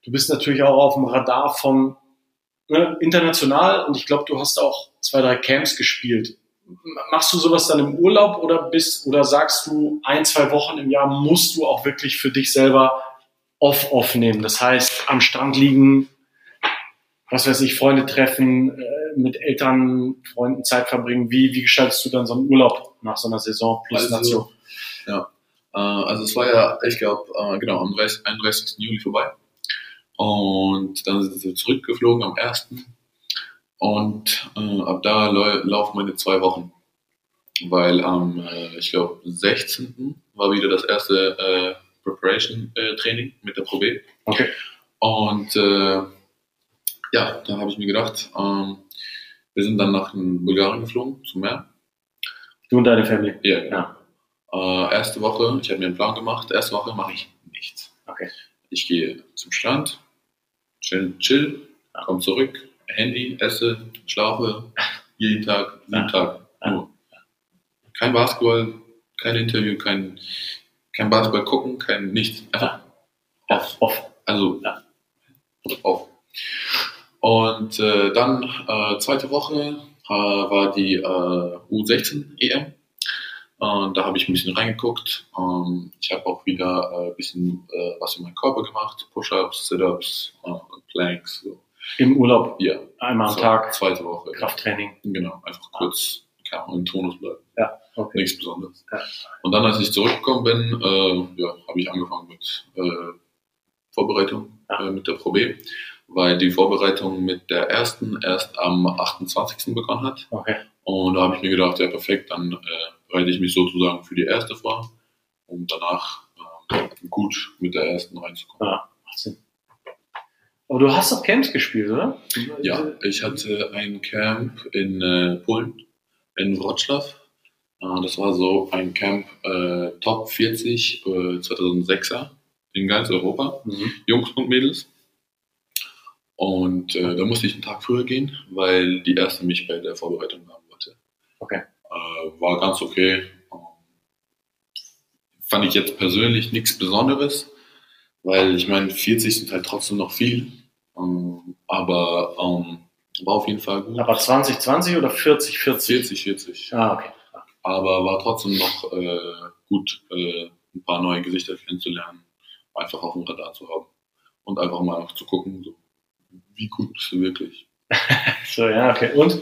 du bist natürlich auch auf dem Radar von ne, international und ich glaube, du hast auch zwei, drei Camps gespielt. Machst du sowas dann im Urlaub oder bist oder sagst du ein, zwei Wochen im Jahr musst du auch wirklich für dich selber off off nehmen? Das heißt, am Strand liegen, was weiß ich, Freunde treffen, äh, mit Eltern, Freunden Zeit verbringen. Wie, wie gestaltest du dann so einen Urlaub nach so einer Saison plus Also, Nation? Ja, äh, also es war ja, ich glaube, äh, genau, am 30 31. Juli vorbei. Und dann sind wir zurückgeflogen am 1. Und äh, ab da lau- laufen meine zwei Wochen. Weil am, äh, ich glaube, 16. war wieder das erste äh, Preparation-Training mit der Pro B. Okay. Und äh, ja, da habe ich mir gedacht, ähm, wir sind dann nach Bulgarien geflogen, zum Meer. Du und deine Family. Ja, genau. Äh, erste Woche, ich habe mir einen Plan gemacht, erste Woche mache ich nichts. Okay. Ich gehe zum Strand, chill, chill Ja. komme zurück, Handy, esse, schlafe, jeden Tag, sieben Ja. Tage. Ja. Nur. Kein Basketball, kein Interview, kein, kein Basketball gucken, kein nichts. Einfach off. Off. Also Ja. off. Und äh, dann äh, zweite Woche äh, war die äh, U16 EM. Und da habe ich ein bisschen reingeguckt. Ähm, ich habe auch wieder äh, ein bisschen äh, was für meinen Körper gemacht. Push-ups, Sit-ups, äh, Planks. So. Im Urlaub. Ja, Einmal am so, Tag. Zweite Woche. Krafttraining. Genau, einfach kurz ja, im Tonus bleiben. Okay. Nichts Besonderes. Ja. Und dann, als ich zurückgekommen bin, äh, ja, habe ich angefangen mit äh, Vorbereitung Ja. äh, mit der Pro B, weil die Vorbereitung mit der ersten erst am 28. begonnen hat. Okay. Und da habe ich mir gedacht, ja perfekt, dann äh, bereite ich mich sozusagen für die erste vor, um danach äh, gut mit der ersten reinzukommen. Ja, macht Sinn. Aber du hast doch Camps gespielt, oder? Ja, ich hatte ein Camp in äh, Polen, in Wroclaw. Äh, das war so ein Camp äh, Top 40 äh, 2006er in ganz Europa, Mhm. Jungs und Mädels. Und äh, da musste ich einen Tag früher gehen, weil die erste mich bei der Vorbereitung haben wollte. Okay. Äh, war ganz okay. Ähm, fand ich jetzt persönlich nichts Besonderes, weil ich meine, 40 sind halt trotzdem noch viel. Ähm, aber ähm, war auf jeden Fall gut. Aber 2020 oder 40, 40? 40, 40. Ah, okay. Aber war trotzdem noch äh, gut, äh, ein paar neue Gesichter kennenzulernen, einfach auf dem Radar zu haben und einfach mal noch zu gucken, so, wie gut bist du wirklich. So, ja, okay. Und?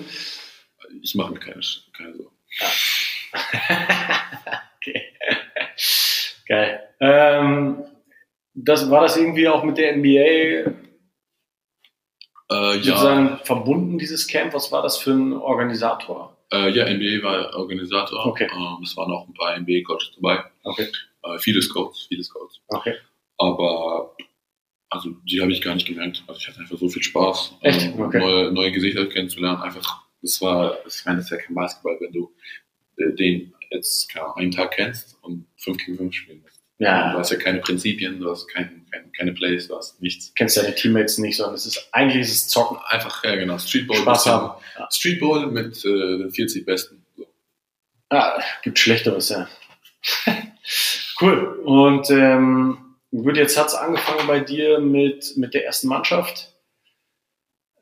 Ich mache mir keine, keine Sorgen. okay. Geil. Ähm, das, war das irgendwie auch mit der NBA Äh, ja, sozusagen verbunden, dieses Camp? Was war das für ein Organisator? äh, ja, NBA war Organisator. Okay. Ähm, es waren auch ein paar NBA-Coaches dabei. Okay. Äh, viele Scouts, viele Scouts. Okay. Aber also die habe ich gar nicht gemerkt. Also ich hatte einfach so viel Spaß, Echt? ähm, Okay. neue, neue Gesichter kennenzulernen. Einfach, das war, ich meine, das ist ja kein Basketball, wenn du äh, den jetzt keine einen Tag kennst und 5 gegen 5 spielen musst. Ja. Du hast ja keine Prinzipien, du hast kein, kein, keine Plays, du hast nichts. kennst deine Teammates nicht, sondern es ist eigentlich ist es Zocken. Einfach, ja genau, Streetball. Spaß haben. Ja. Streetball mit äh, den 40 Besten. So. Ah, gibt Schlechteres, ja. cool. Und ähm, gut, jetzt hat's angefangen bei dir mit, mit der ersten Mannschaft.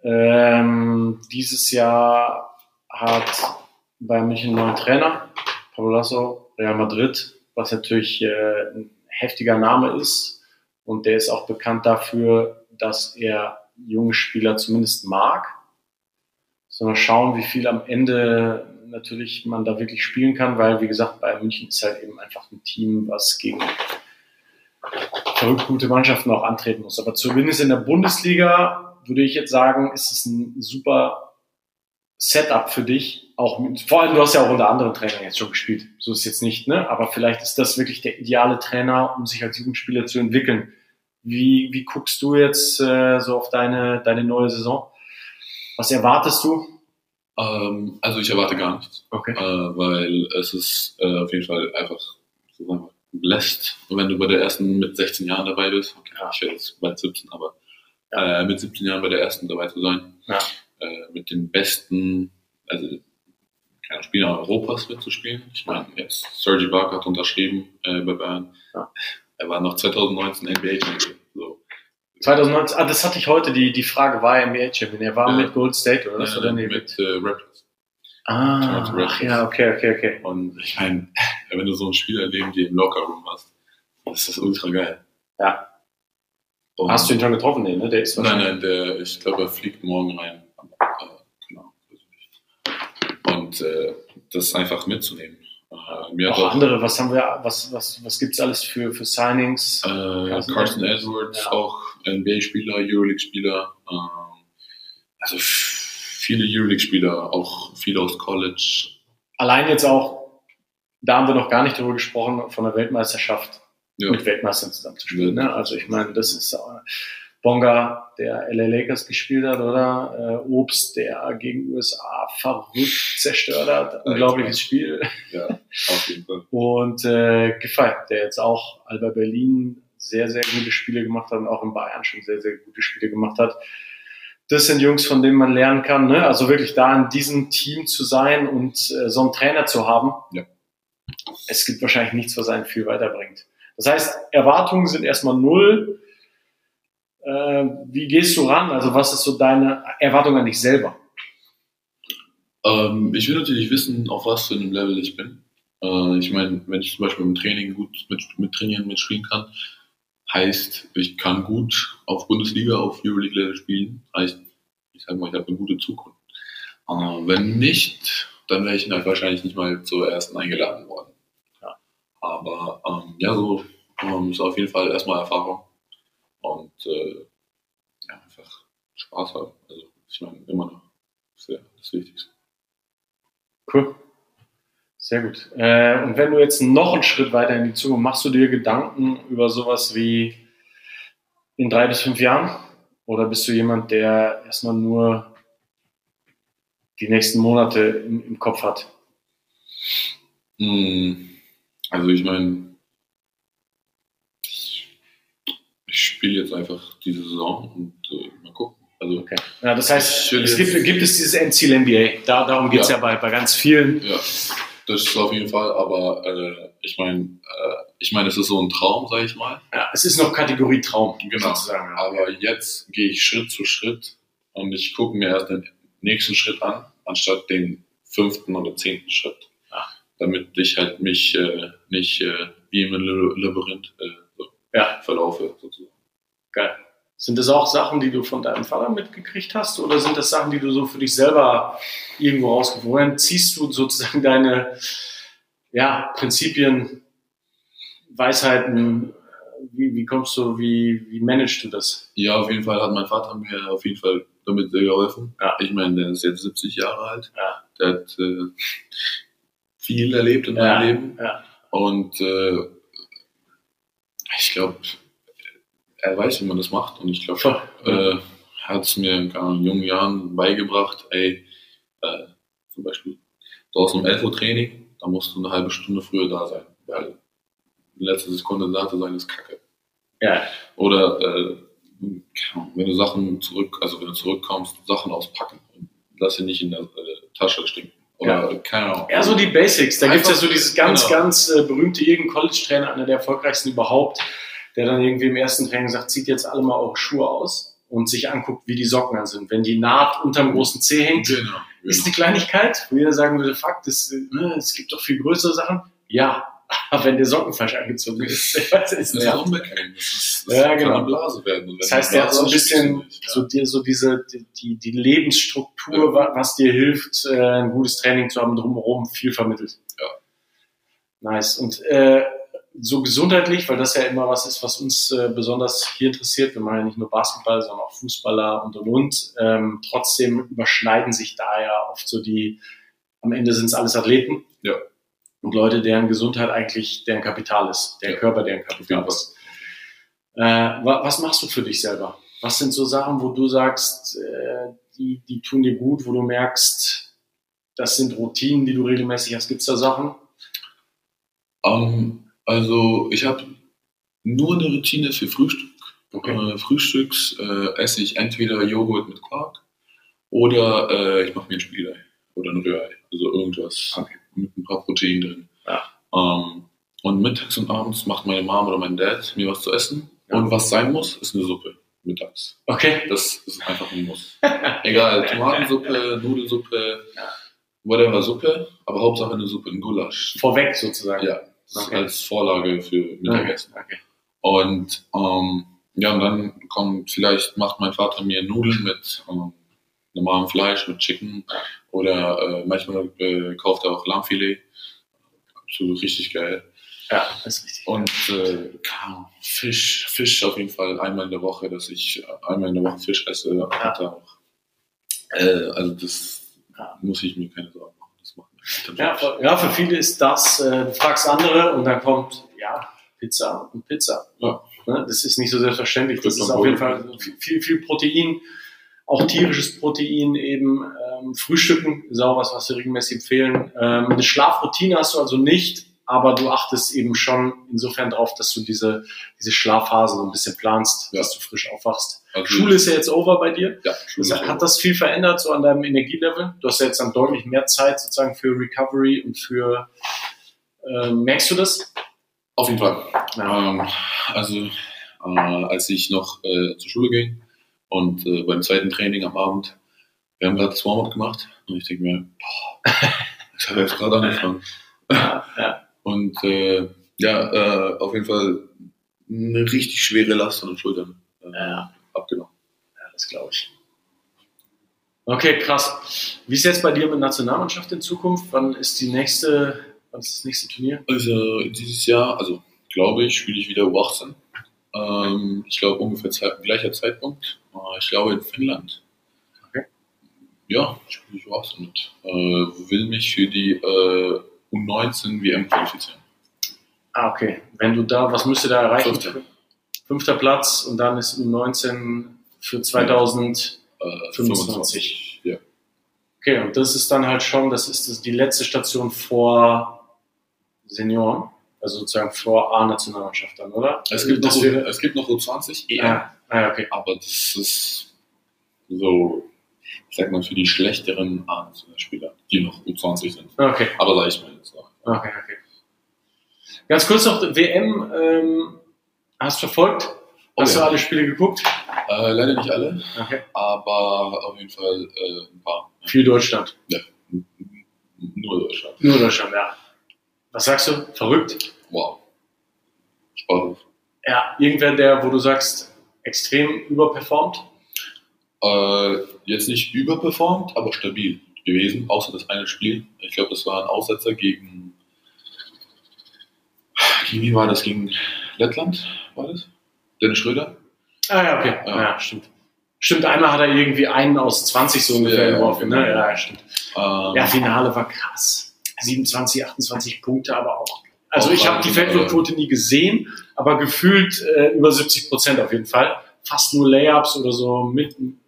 Ähm, dieses Jahr hat Bayern München einen neuen Trainer, Pablo Lasso, Real Madrid, was natürlich äh, ein heftiger Name ist. Und der ist auch bekannt dafür, dass er junge Spieler zumindest mag. So mal schauen, wie viel am Ende natürlich man da wirklich spielen kann, weil, wie gesagt, Bayern München ist halt eben einfach ein Team, was gegen verrückt gute Mannschaften auch antreten muss. Aber zumindest in der Bundesliga würde ich jetzt sagen, ist es ein super Setup für dich. Auch mit, vor allem, du hast ja auch unter anderen Trainern jetzt schon gespielt. So ist es jetzt nicht, ne? Aber vielleicht ist das wirklich der ideale Trainer, um sich als Jugendspieler zu entwickeln. Wie, wie guckst du jetzt äh, so auf deine, deine neue Saison? Was erwartest du? Ähm, also ich erwarte gar nichts, Okay. äh, weil es ist äh, auf jeden Fall einfach so sagen wir, lässt, wenn du bei der ersten mit 16 Jahren dabei bist. Okay, Ja. ich werde jetzt bald 17, aber äh, mit 17 Jahren bei der ersten dabei zu sein. Ja. Äh, mit den besten, also keine Spieler Europas mitzuspielen. Ich meine, jetzt Sergi Barker hat unterschrieben äh, bei Bayern. Ja. Er war noch 2019 NBA-Champion. So. 2019, ah, das hatte ich heute, die, die Frage, war er NBA-Champion? Er war Ja. mit Gold State, oder? was? Äh, oder nee, mit äh, Raptors. Ah, ach ja, okay, okay, okay. Und ich meine, wenn du so ein Spieler neben dir im Lockerroom hast, ist das ultra geil. Ja. Und Hast du ihn schon getroffen? Nee, ne? Der ist Nein, nein, der, ich glaube, er fliegt morgen rein. Äh, genau. Und äh, das einfach mitzunehmen. Äh, mir Auch auch andere, was haben wir, was, was, was gibt's alles für, für Signings? äh, Carson Carson Edwards. Ja. auch NBA-Spieler, Euroleague-Spieler. ähm, also viele Euroleague-Spieler, auch viele aus College. Allein jetzt auch, da haben wir noch gar nicht drüber gesprochen, von der Weltmeisterschaft Ja. mit Weltmeistern zusammenzuspielen. Ne? Also ich meine, das ist äh, Bonga, der LA Lakers gespielt hat, oder? Äh, Obst, der gegen USA verrückt zerstört hat. Unglaubliches Spiel. Ja, auf jeden Fall. Und äh, Giffey, der jetzt auch Alba Berlin sehr, sehr gute Spiele gemacht hat und auch in Bayern schon sehr, sehr gute Spiele gemacht hat. Das sind Jungs, von denen man lernen kann. Ne? Also wirklich da in diesem Team zu sein und äh, so einen Trainer zu haben. Ja. Es gibt wahrscheinlich nichts, was einen viel weiterbringt. Das heißt, Erwartungen sind erstmal null. Äh, wie gehst du ran? Also was ist so deine Erwartung an dich selber? Ähm, ich will natürlich wissen, auf was für einem Level ich bin. Äh, ich meine, wenn ich zum Beispiel im Training gut mit, mit trainieren, mitspielen kann, heißt, ich kann gut auf Bundesliga, auf Euroleague-Level spielen. Heißt, ich sage mal, ich habe eine gute Zukunft. Äh, wenn nicht, dann wäre ich halt wahrscheinlich nicht mal zur ersten eingeladen worden. Ja. Aber ähm, ja, so ähm, ist auf jeden Fall erstmal Erfahrung und äh, ja, einfach Spaß haben. Also ich meine, immer noch das wäre das Wichtigste. Cool. Sehr gut. Äh, und wenn du jetzt noch einen Schritt weiter in die Zukunft, machst du dir Gedanken über sowas wie in drei bis fünf Jahren? Oder bist du jemand, der erstmal nur die nächsten Monate im, im Kopf hat? Hm, Also ich meine, ich spiele jetzt einfach diese Saison und äh, mal gucken. Also Okay. Ja, das heißt, es gibt, gibt es dieses Endziel NBA. Da, darum geht es ja. Ja. bei, bei ganz vielen. ja, das ist auf jeden Fall, aber äh, ich meine, äh, ich meine, es ist so ein Traum, sage ich mal. Ja, es ist noch Kategorie Traum, Genau. sozusagen. Aber jetzt gehe ich Schritt zu Schritt und ich gucke mir erst den nächsten Schritt an, anstatt den fünften oder zehnten Schritt. Ah. Damit ich halt mich äh, nicht äh, wie im Labyrinth äh, so Ja. verlaufe, sozusagen. Geil. Sind das auch Sachen, die du von deinem Vater mitgekriegt hast oder sind das Sachen, die du so für dich selber irgendwo rausgefunden hast? Ziehst du sozusagen deine ja, Prinzipien, Weisheiten? Wie, wie kommst du, wie, wie managst du das? Ja, auf jeden Fall hat mein Vater mir auf jeden Fall damit sehr geholfen. Ja. Ich meine, der ist jetzt 70 Jahre alt. Ja. Der hat äh, viel erlebt in meinem Leben. ja. Und äh, ich glaube, er weiß, wie man das macht. Und ich glaube, Voll. äh, hat es mir in jungen Jahren beigebracht, ey, äh, zum Beispiel draußen um 11 Uhr Training, da musst du eine halbe Stunde früher da sein, weil die letzte Sekunde da zu sein ist kacke. Ja. Oder äh, wenn du Sachen zurück, also wenn du zurückkommst, Sachen auspacken und lass sie nicht in der äh, Tasche stinken. Oder keine Ahnung. Ja, so die Basics. Da gibt es ja so dieses ganz, genau. ganz äh, berühmte irgendein College-Trainer, einer der erfolgreichsten überhaupt, der dann irgendwie im ersten Training sagt, zieht jetzt alle mal eure Schuhe aus und sich anguckt, wie die Socken an sind. Wenn die Naht unterm großen Zeh hängt, Genau. ist genau. eine Kleinigkeit, wo jeder sagen würde, fuck, das, ne, es gibt doch viel größere Sachen. Ja, aber wenn der Socken falsch angezogen ist, weiß, ist Das ist auch. Das, ist, das Ja, genau. Blase werden. Das heißt, die er hat so ein bisschen ist, ja. so, die, so diese, die- die, Lebensstruktur, wa- was dir hilft, äh, ein gutes Training zu haben, drumherum viel vermittelt. Ja. Nice. Und äh, so gesundheitlich, weil das ja immer was ist, was uns äh, besonders hier interessiert. Wir machen ja nicht nur Basketball, sondern auch Fußballer und und und. Ähm, trotzdem überschneiden sich da ja oft so die, am Ende sind es alles Athleten. Ja. Und Leute, deren Gesundheit eigentlich deren Kapital ist, der Ja. Körper, deren Kapital jeden ist. Äh, wa- was machst du für dich selber? Was sind so Sachen, wo du sagst, äh, die, die tun dir gut, wo du merkst, das sind Routinen, die du regelmäßig hast? Gibt es da Sachen? Ähm, also ich habe nur eine Routine für Frühstück. Äh, frühstücks äh, esse ich entweder Joghurt mit Quark oder äh, ich mache mir ein Spiegelei oder ein Rührei. Also irgendwas Okay. mit ein paar Proteinen drin. Ja. Ähm, und mittags und abends macht meine Mom oder mein Dad mir was zu essen. Ja. Und was sein muss, ist eine Suppe. mittags. Okay. Das ist einfach ein Muss. Egal, Tomatensuppe, Nudelsuppe, whatever Suppe, aber Hauptsache eine Suppe, ein Gulasch. Vorweg sozusagen. Ja, Okay. als Vorlage für Mittagessen. Okay. Und ähm, ja, und dann kommt, vielleicht macht mein Vater mir Nudeln mit ähm, normalem Fleisch, mit Chicken oder äh, manchmal äh, kauft er auch Lammfilet. Absolut richtig geil. Ja, das ist richtig. Und äh, Fisch, Fisch auf jeden Fall einmal in der Woche, dass ich einmal in der Woche Fisch esse, er auch. Äh, also das Ja. muss ich mir keine Sorgen machen. Das machen wir. Ja, für, ja, für viele ist das, äh, du fragst andere und dann kommt, ja, Pizza und Pizza. Ja. Ne, das ist nicht so selbstverständlich. Das Wird ist man auf jeden. Fall viel, viel, viel Protein, auch tierisches Protein, eben ähm, Frühstücken ist auch was, was wir regelmäßig empfehlen. Ähm, eine Schlafroutine hast du also nicht, aber du achtest eben schon insofern drauf, dass du diese, diese Schlafphase so ein bisschen planst, Ja. dass du frisch aufwachst. Also, Schule ist ja jetzt over bei dir. ja, Schule Das, hat das viel verändert so an deinem Energielevel? Du hast ja jetzt dann deutlich mehr Zeit sozusagen für Recovery und für äh, merkst du das? Auf jeden Fall. Ähm, also, äh, als ich noch äh, zur Schule ging und äh, beim zweiten Training am Abend, wir haben gerade das Warm-up gemacht und ich denke mir, boah, ich habe jetzt gerade angefangen. Ja, ja. Und äh, ja, äh, auf jeden Fall eine richtig schwere Last an den Schultern äh, Ja. abgenommen. ja, das glaube ich. Okay, krass. Wie ist jetzt bei dir mit Nationalmannschaft in Zukunft? Wann ist die nächste, wann ist das nächste Turnier? Also dieses Jahr, also glaube ich, spiele ich wieder U18. Ähm, ich glaube ungefähr Zeit, gleicher Zeitpunkt. Äh, ich glaube in Finnland. Okay. Ja, spiele ich U18 mit. Äh, will mich für die äh, U19 WM qualifizieren. Ah, okay. Wenn du da, was müsste da erreichen? Fünfter. Fünfter Platz und dann ist U19 für 2000. Äh, 25. Ja. Okay, und das ist dann halt schon, das ist das die letzte Station vor Senioren, also sozusagen vor A-Nationalmannschaft dann, oder? Es, gibt das noch, wäre, es gibt noch U20 EM, ja, ah, ja, okay. aber das ist so, sag mal, für die schlechteren A-Spieler, die noch U20 sind. Okay, Aber sag ich mal jetzt noch. okay, okay. Ganz kurz noch, WM, ähm, hast du verfolgt? Oh Hast ja. du alle Spiele geguckt? Äh, leider nicht alle, Okay. aber auf jeden Fall äh, ein paar. Viel Deutschland. Nur Deutschland. Nur Deutschland, ja. Was sagst du? Verrückt? Wow. Spaß. Ja, irgendwer, der, wo du sagst, extrem überperformt? Äh, jetzt nicht überperformt, aber stabil gewesen, außer das eine Spiel. Ich glaube, das war ein Aussetzer gegen. Gegen wie war das? Gegen Lettland? War das? Dennis Schröder? Ah ja, okay. Ja. Ja, stimmt. Stimmt, einmal hat er irgendwie einen aus 20 so ungefähr Ja, ja, geworfen. genau. Ne? Ja, ja, stimmt. Ähm, Ja, Finale war krass. 27, 28 Punkte, aber auch. Also Auch ich habe die. Feldwurfquote nie gesehen, aber gefühlt äh, über 70 Prozent auf jeden Fall. Fast nur Layups oder so mitten.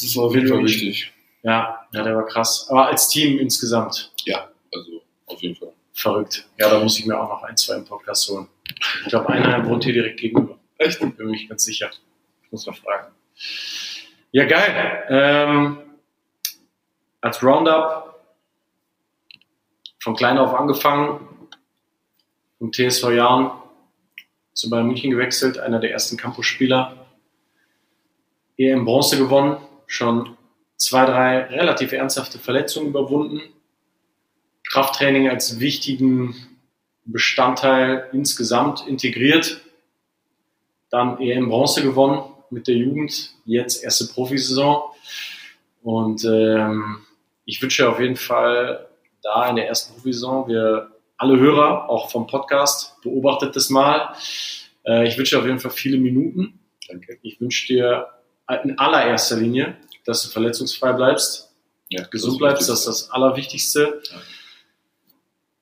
Das war auf jeden Fall wichtig. Ja, ja, der war krass. Aber als Team insgesamt Ja, also auf jeden Fall. verrückt. Ja, da muss ich mir auch noch ein, zwei im Podcast holen. Ich glaube, einer wohnt hier direkt gegenüber. Echt? Bin mir nicht ganz sicher. Ich muss mal fragen. Ja, geil. Ähm, als Roundup von klein auf angefangen, vom TSV Jahren zu Bayern München gewechselt, einer der ersten Campusspieler. EM Bronze gewonnen, schon zwei, drei relativ ernsthafte Verletzungen überwunden. Krafttraining als wichtigen Bestandteil insgesamt integriert. Dann EM Bronze gewonnen mit der Jugend, jetzt erste Profisaison. Und ähm, ich wünsche auf jeden Fall da in der ersten Profisaison, wir alle Hörer, auch vom Podcast, beobachtet das mal. Äh, ich wünsche dir auf jeden Fall viele Minuten. Danke. Ich wünsche dir in allererster Linie, dass du verletzungsfrei bleibst, Ja, gesund das bleibst, das ist das Allerwichtigste. Ja.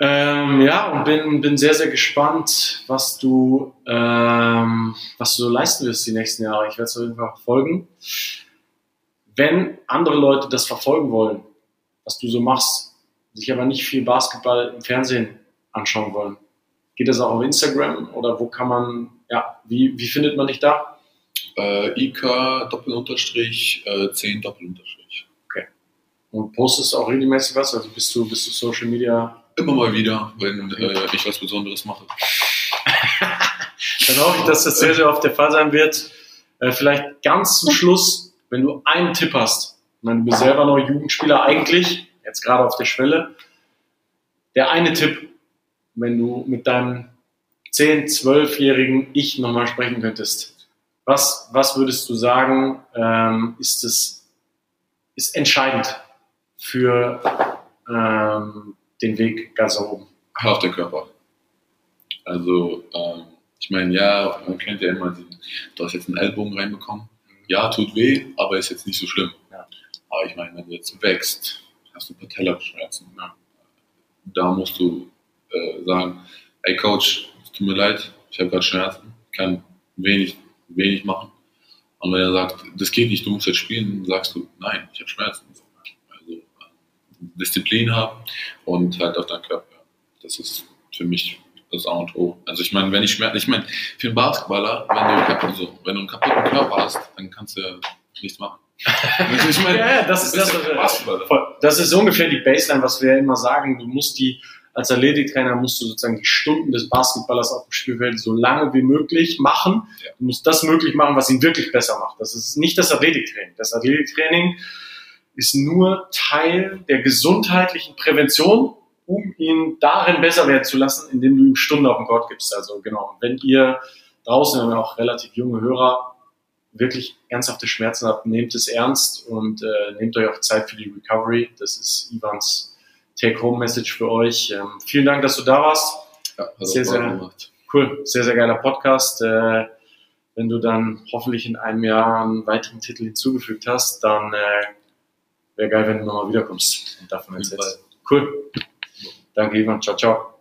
Ähm, ja, und bin, bin sehr, sehr gespannt, was du, ähm, was du so leisten wirst die nächsten Jahre. Ich werde es auf jeden Fall verfolgen. Wenn andere Leute das verfolgen wollen, was du so machst, sich aber nicht viel Basketball im Fernsehen anschauen wollen, geht das auch auf Instagram oder wo kann man, ja, wie, wie findet man dich da? Äh, IK Doppelunterstrich, äh, 10 Doppelunterstrich. Und postest auch regelmäßig was? Also bist du, bist du Social Media Immer mal wieder, wenn äh, ich was Besonderes mache. Dann hoffe ich, dass das sehr, sehr oft der Fall sein wird. Äh, vielleicht ganz zum Schluss, wenn du einen Tipp hast, ich meine, du bist selber noch Jugendspieler eigentlich, jetzt gerade auf der Schwelle, der eine Tipp, wenn du mit deinem 10-, 12-jährigen Ich nochmal sprechen könntest, was, was würdest du sagen, ähm, ist es ist entscheidend für ähm, den Weg ganz oben? Auf der Körper. Also, ähm, ich meine, ja, man kennt ja immer, die, du hast jetzt einen Ellbogen reinbekommen. Ja, tut weh, aber ist jetzt nicht so schlimm. Ja. Aber ich meine, wenn du jetzt wächst, hast du Patellaschmerzen. Ja. Da musst du äh, sagen, ey Coach, es tut mir leid, ich habe gerade Schmerzen, kann wenig, wenig machen. Und wenn er sagt, das geht nicht, du musst jetzt spielen, sagst du, nein, ich habe Schmerzen. Also äh, Disziplin haben und halt auf deinen Körper. Das ist für mich das A und O. Also ich meine, wenn ich Schmerzen, ich meine, für einen Basketballer, wenn du, also, wenn du einen kaputten Körper hast, dann kannst du ja nichts machen. Also ich meine, Ja, ja, das ist, das, kein Basketballer. voll. das ist ungefähr die Baseline, was wir immer sagen. Du musst die, als Athletiktrainer musst du sozusagen die Stunden des Basketballers auf dem Spielfeld so lange wie möglich machen. Du musst das möglich machen, was ihn wirklich besser macht. Das ist nicht das Athletiktraining. Das Athletiktraining ist nur Teil der gesundheitlichen Prävention, um ihn darin besser werden zu lassen, indem du ihm Stunden auf den Court gibst. Also genau, wenn ihr draußen, ja auch relativ junge Hörer, wirklich ernsthafte Schmerzen habt, nehmt es ernst und äh, nehmt euch auch Zeit für die Recovery. Das ist Ivans Take-Home-Message für euch. Ähm, vielen Dank, dass du da warst. Ja, hat Sehr, sehr- gemacht. Cool, sehr, sehr geiler Podcast. Äh, wenn du dann hoffentlich in einem Jahr einen weiteren Titel hinzugefügt hast, dann äh, wäre geil, wenn du nochmal wiederkommst und davon erzählst. Cool. Danke, Ivan. Ciao, ciao.